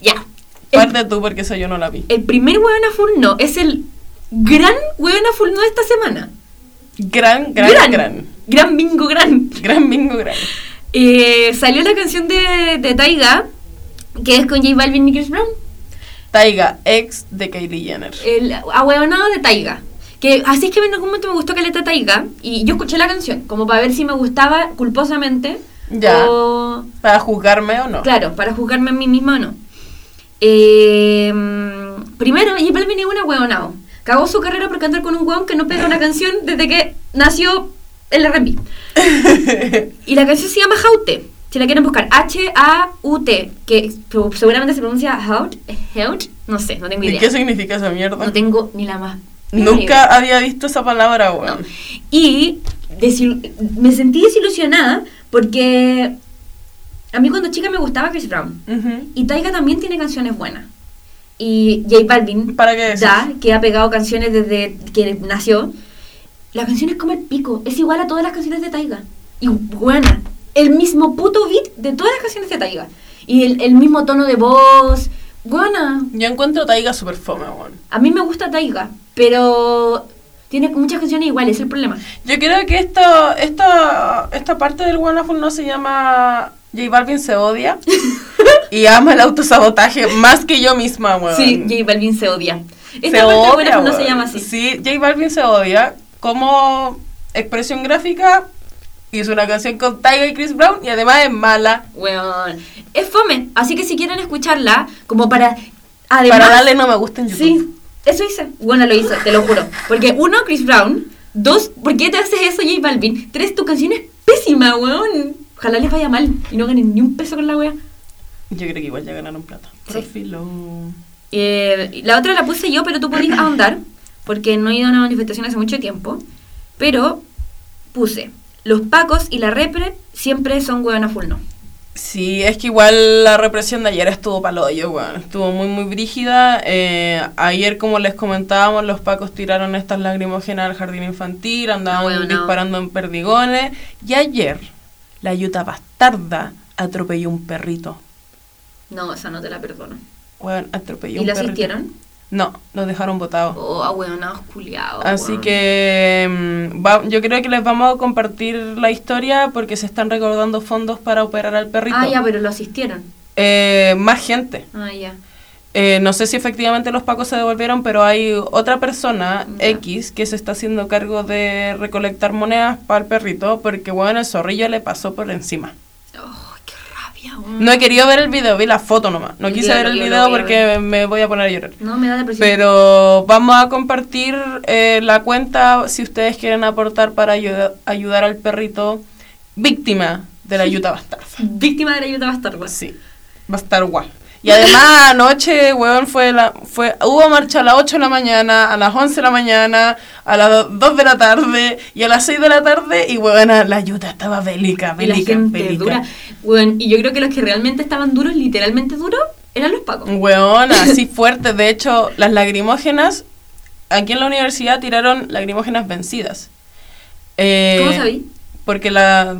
Ya. El, Parte tú porque eso yo no la vi. el primer Weona Full no es el gran Weona Full no de esta semana. Gran, gran, gran. Gran, Gran bingo gran. bingo, gran. Eh, salió la canción de, de Taiga, que es con J Balvin y Chris Brown. Taiga, ex de Kylie Jenner. El ahueonado de Taiga. Que así es que en algún momento me gustó Caleta Taiga. Y yo escuché la canción, como para ver si me gustaba culposamente. Ya. O, ¿Para juzgarme o no? claro, para juzgarme a mí misma o no. Eh, primero, J Balvin es un ahueonado. Cagó su carrera por cantar con un hueón que no pega una canción desde que nació el R&B. Y la canción se llama Haute. Si la quieren buscar, H-A-U-T, que seguramente se pronuncia Haut, Haut, no sé, no tengo ¿Y idea. qué significa esa mierda? No tengo ni la más. Nunca había visto esa palabra, No. weón. Y me sentí desilusionada porque a mí cuando chica me gustaba Chris Brown. Y Taiga también tiene canciones buenas. Y J Balvin, ¿Para qué da, que ha pegado canciones desde que nació. La canción es como el pico, es igual a todas las canciones de Taiga. Y buena, el mismo puto beat de todas las canciones de Taiga. Y el, el mismo tono de voz. Buena. Yo encuentro Taiga super fome, weón. A mí me gusta Taiga, pero tiene muchas canciones iguales, es el problema. Yo creo que esto, esto, esta parte del Wonderful no se llama J Balvin se odia y ama el autosabotaje más que yo misma, weón. Sí, J Balvin se odia. Se Esta parte odia, buena no se llama así. Sí, J Balvin se odia como expresión gráfica. Hizo una canción con Taiga y Chris Brown y además es mala. Weón. Es fome, así que si quieren escucharla, como para. Además, para darle no me gusta en YouTube. Sí, eso hice. Bueno, lo hice, te lo juro. Porque uno, Chris Brown. Dos, ¿por qué te haces eso, J Balvin? Tres, tu canción es pésima, weón. Ojalá les vaya mal y no ganen ni un peso con la wea. Yo creo que igual ya ganaron plata. Sí. Profilo. Eh, la otra la puse yo, pero tú podías ahondar, porque no he ido a una manifestación hace mucho tiempo. Pero puse, los pacos y la repre siempre son huevona full no. Sí, es que igual la represión de ayer estuvo paloyo, weón. Estuvo muy, muy brígida. Eh, ayer, como les comentábamos, los pacos tiraron estas lagrimógenas al jardín infantil, andaban Ah, no. disparando en perdigones. Y ayer, la yuta bastarda atropelló un perrito. No, esa no te la perdono. Weón, atropelló ¿Y un la perrito. asistieron? No, los dejaron botados. Oh, ahueonados culiados. Así que mm, va- yo creo que les vamos a compartir la historia porque se están recordando fondos para operar al perrito. Ah, ya, pero lo asistieron. Eh, más gente. Ah, ya. Eh, no sé si efectivamente los pacos se devolvieron, pero hay otra persona, Ya. X, que se está haciendo cargo de recolectar monedas para el perrito, porque bueno, el zorrillo le pasó por encima. No he querido ver el video, vi la foto nomás. No quise ver el video porque me voy a poner a llorar. No, me da depresión. Pero vamos a compartir eh, la cuenta si ustedes quieren aportar para ayuda- ayudar al perrito víctima de la yuta bastarda. Víctima de la ayuda bastarda. Sí, va a estar guay. Y además anoche, weón, fue la, fue, hubo marcha a las 8 de la mañana, a las 11 de la mañana, a las 2 de la tarde y a las 6 de la tarde y weón, la yuta estaba bélica, Y la bélica, gente bélica. dura. Weón, y yo creo que los que realmente estaban duros, literalmente duros, eran los pacos. Weón, así fuerte. De hecho, las lagrimógenas, aquí en la universidad tiraron lagrimógenas vencidas. Eh, ¿Cómo sabí? Porque la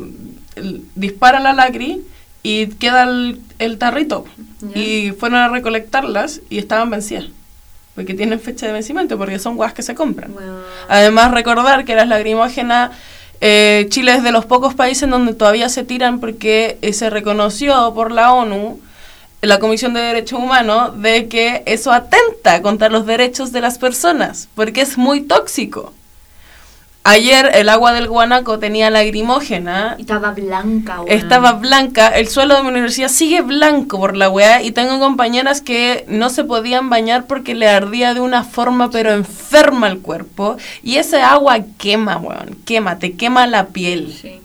el- dispara la lagri y queda el, el tarrito. Y fueron a recolectarlas y estaban vencidas. Porque tienen fecha de vencimiento, porque son guas que se compran. Además, recordar que las lagrimógenas, eh, Chile es de los pocos países en donde todavía se tiran porque eh, se reconoció por la ONU, la Comisión de Derechos Humanos, de que eso atenta contra los derechos de las personas, porque es muy tóxico. Ayer el agua del guanaco tenía lagrimógena. Y estaba blanca, weón. Estaba blanca, el suelo de mi universidad sigue blanco por la weá y tengo compañeras que no se podían bañar porque le ardía de una forma pero enferma el cuerpo y ese agua quema, weón, quema, te quema la piel. Sí.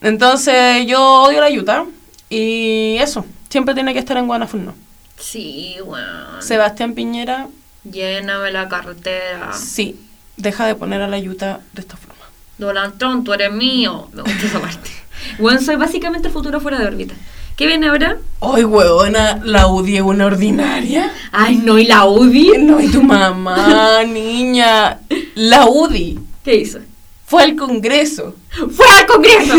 Entonces yo odio la yuta y eso, siempre tiene que estar en Guanafuno. Sí, weón. Sebastián Piñera, Lléname la carretera. sí, deja de poner a la yuta de esta forma. Donald Trump, tú eres mío. Me gusta esa parte. Weón, soy básicamente el futuro fuera de órbita. ¿Qué viene ahora? Ay, weona, la UDI es una ordinaria. Ay, no, ¿y la UDI? No, y tu mamá, niña. La UDI ¿Qué hizo? fue al Congreso ¡Fue al Congreso!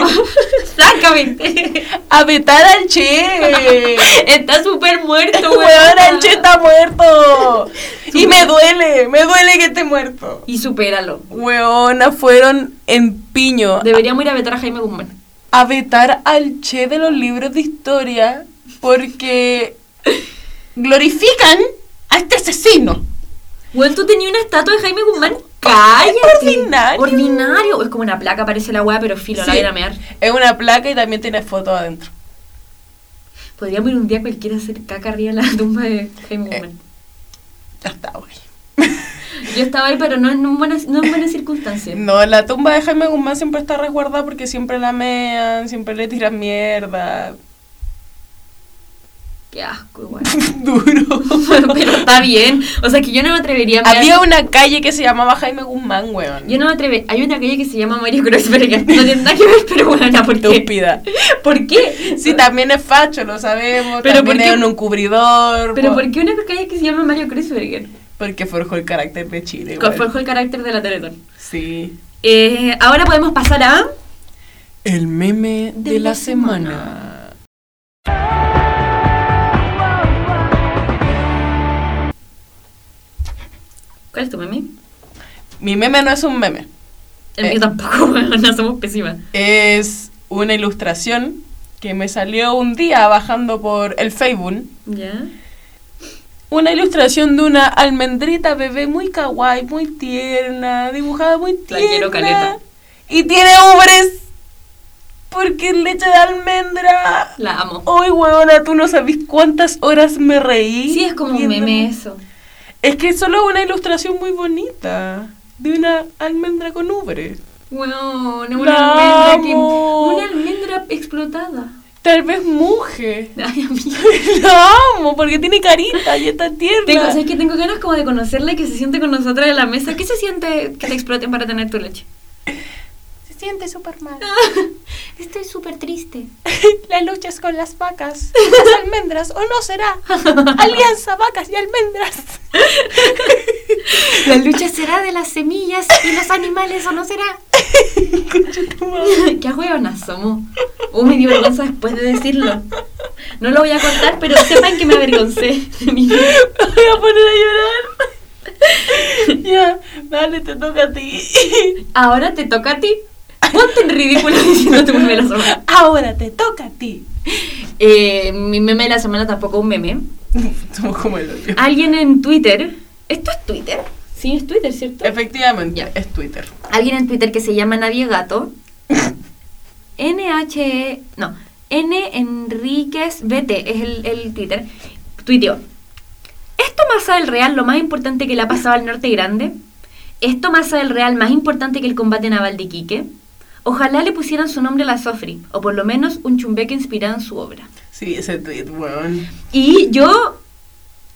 Francamente. a vetar al Che. Está súper muerto, weón. El Che está muerto. Y me duele, me duele que esté muerto. Y supéralo. Weona, fueron en piño Deberíamos ir a vetar a Jaime Guzmán. a vetar al Che de los libros de historia porque glorifican a este asesino. Weón, tú tenías una estatua de Jaime Guzmán. ¡Cállate! Ordinario. Ordinario. Es como una placa, parece la weá, pero filo, la Sí. voy a mear. Es una placa y también tiene fotos adentro. Podríamos ir un día cualquiera a hacer caca arriba de la tumba de Jaime Eh. Guzmán. Ya está, güey. Yo estaba ahí, pero no en buenas, no en buenas circunstancias. No, la tumba de Jaime Guzmán siempre está resguardada porque siempre la mean, siempre le tiran mierda. Qué asco, igual. Duro. pero está bien. O sea, que yo no me atrevería a Había una calle que se llamaba Jaime Guzmán, weón. Yo no me atrevería. Hay una calle que se llama Mario Kreuzberger. No tiene nada que ver, pero bueno, ¿por qué? Estúpida. ¿Por qué? Sí, también es facho, lo sabemos. Pero también ¿por qué? es un cubridor. ¿Pero po- por qué una calle que se llama Mario Kreuzberger? Porque forjó el carácter de Chile. Weón. forjó el carácter de la Teletón. Sí. Eh, ahora podemos pasar a... El meme de, De la, la semana. ¿Cuál es tu meme? Mi meme no es un meme. El Eh. mío tampoco, bueno, no somos pésimas. Es una ilustración que me salió un día bajando por el Facebook. ¿Ya? Una ilustración de una almendrita bebé muy kawaii, muy tierna, dibujada muy La tierna. quiero caleta. Y tiene ubres. Porque es leche de almendra. La amo. Ay, huevona, tú no sabes cuántas horas me reí. Sí, es como un meme eso. Es que es solo una ilustración muy bonita. De una almendra con ubres. Bueno, una La almendra, que- una almendra explotada. Tal vez muje. Ay, amiga. La amo, porque tiene carita y está tierna. Tengo, ¿sabes que Tengo ganas como de conocerla y que se siente con nosotras en la mesa. ¿Qué se siente que te exploten para tener tu leche? Siente súper mal. Estoy súper triste. La lucha es con las vacas, las almendras, o no será. Alianza, vacas y almendras. La lucha será de las semillas y los animales, ¿o no será? Qué huevonas somos. Uh, me dio vergüenza después de decirlo. No lo voy a contar, pero sepan que me avergoncé de mí. Me voy a poner a llorar. ya, dale, te toca a ti. Ahora te toca a ti. Ponte en ridículo diciendo tu meme de la semana. Ahora te toca a ti. Eh, mi meme de la semana tampoco es un meme. Somos como el hoyo. Alguien en Twitter. ¿Esto es Twitter? Sí, es Twitter, ¿cierto? Efectivamente, Ya. es Twitter. Alguien en Twitter que se llama Nadie Gato. NH. No. N. Enríquez BT es el, el Twitter. Tuiteó. ¿Es Tomasa del Real lo más importante que le ha pasado al norte grande? ¿Es Tomasa del Real más importante que el combate naval de Iquique? Ojalá le pusieran su nombre a la Sofri, o por lo menos un chumbeque inspirado en su obra. Sí, ese tweet, weón. Y yo,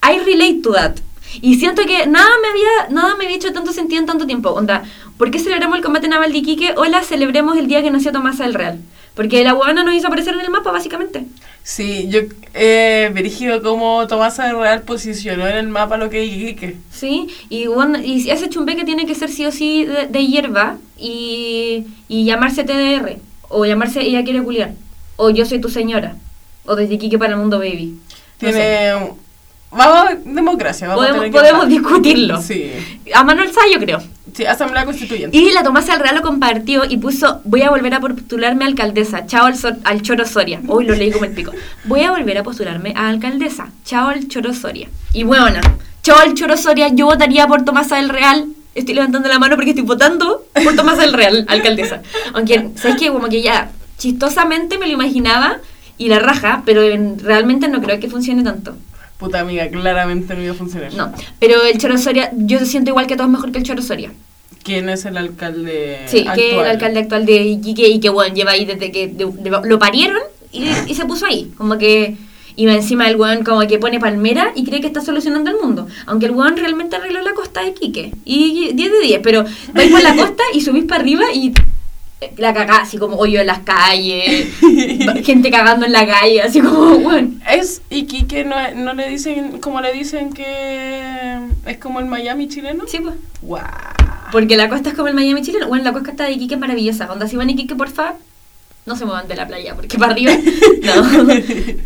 I relate to that. Y siento que nada me había, nada me había hecho tanto sentido en tanto tiempo. Onda, ¿por qué celebramos el combate naval de Iquique? Hola, celebremos el día que nació Tomasa del Real. Porque la huevona nos hizo aparecer en el mapa, básicamente. Sí, yo he dirigido cómo Tomás de Real posicionó en el mapa lo que es Iquique. ¿Sí? Y, bueno, y ese chumbeque tiene que ser sí o sí de, de hierba y, y llamarse TDR. O llamarse Ella quiere culiar. O Yo soy tu señora. O desde Iquique para el mundo, baby. No sé. Tiene... Vamos, democracia, vamos a Podemos, tener que podemos discutirlo. Sí. A Manuel Sayo, creo. Sí, Asamblea Constituyente. Y la Tomasa del Real lo compartió y puso, voy a volver a postularme a alcaldesa, chao al, Sor- al Choro Soria. Uy, lo leí como el pico. Voy a volver a postularme a alcaldesa, chao al Choro Soria. Y bueno, chao al Choro Soria, yo votaría por Tomasa del Real estoy levantando la mano porque estoy votando por Tomás del Real, alcaldesa. Aunque, ¿sabes qué? Como que ya chistosamente me lo imaginaba y la raja, pero en- realmente no creo que funcione tanto. Puta amiga, claramente no iba a funcionar. No, pero el Choro Soria, yo siento igual que todo es mejor que el Choro Soria. ¿Quién es el alcalde Sí, que el actual? alcalde actual de Iquique y que bueno, lleva ahí desde que de- de- lo parieron y, y se puso ahí. Como que iba encima del weón como que pone palmera y cree que está solucionando el mundo. Aunque el weón realmente arregló la costa de Iquique. Y 10 de 10, pero vais por la costa y subís para arriba y la cagá, así como hoyo en las calles, gente cagando en la calle, así como, weón. Es Iquique, no, no le dicen, como le dicen que es como el Miami chileno. Sí, pues. Guau. Porque la costa es como el Miami chileno. Bueno, la costa de Iquique es maravillosa. Onda, si van a Iquique, porfa, no se muevan de la playa, porque para arriba. No.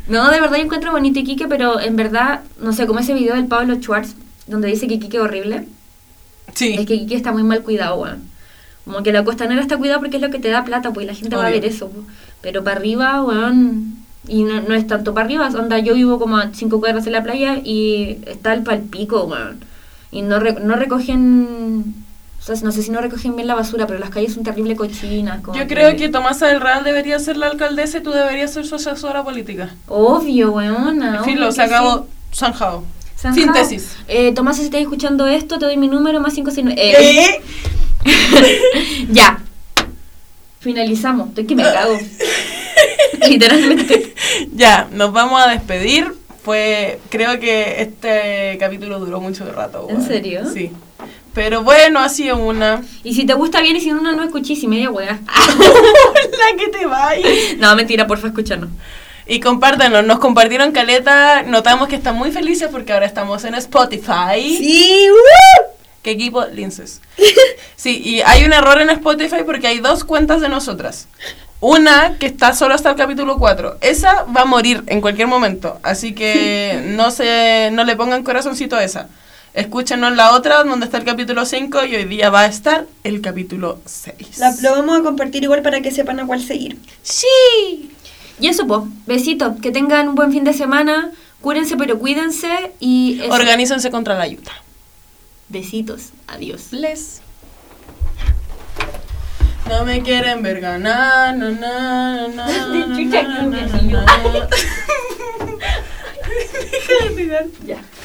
No, de verdad yo encuentro bonito Iquique, pero en verdad, no sé, como ese video del Pablo Schwartz, donde dice que Iquique es horrible. Sí. Es que Iquique está muy mal cuidado, weón. Como que la costanera está cuidada porque es lo que te da plata, pues y la gente va a ver eso. po. Pero para arriba, weón. Y no, no es tanto para arriba, onda, yo vivo como a cinco cuadras en la playa y está el palpico, weón. Y no, re- no recogen. O sea, no sé si no recogen bien la basura, pero las calles son terrible cochinas. como Yo creo que Tomasa del Real debería ser la alcaldesa y tú deberías ser su asesora política. Obvio, weona. Filo, obvio se que acabó. Zanjado. sí. Síntesis. Eh, Tomás, si estás escuchando esto, te doy mi número más 569. Eh, ya. Finalizamos. Estoy que me cago. Literalmente. Ya, nos vamos a despedir. Fue, creo que este capítulo duró mucho rato. ¿En serio? Sí. Pero bueno, ha sido una. Y si te gusta bien y si no, no, escuchís y media wea. la que te vaya. No, mentira, porfa, escúchanos. Y compártanos, nos compartieron caleta, notamos que están muy felices porque ahora estamos en Spotify. Sí, ¡uh! ¿Qué equipo? Linces. Sí, y hay un error en Spotify porque hay dos cuentas de nosotras. Una que está solo hasta el capítulo 4. Esa va a morir en cualquier momento. Así que no se no le pongan corazoncito a esa. Escúchenos la otra donde está el capítulo 5 y hoy día va a estar el capítulo 6. La- lo vamos a compartir igual para que sepan a cuál seguir. Sí. Y eso, pues, besitos. Que tengan un buen fin de semana. Cúrense, pero cuídense. Y eso. Organícense contra la ayuda. Besitos. Adiós. Les. No me quieren ver ganar, no, no, no, no, no, Chucha, no, qué no, no, nervio. no.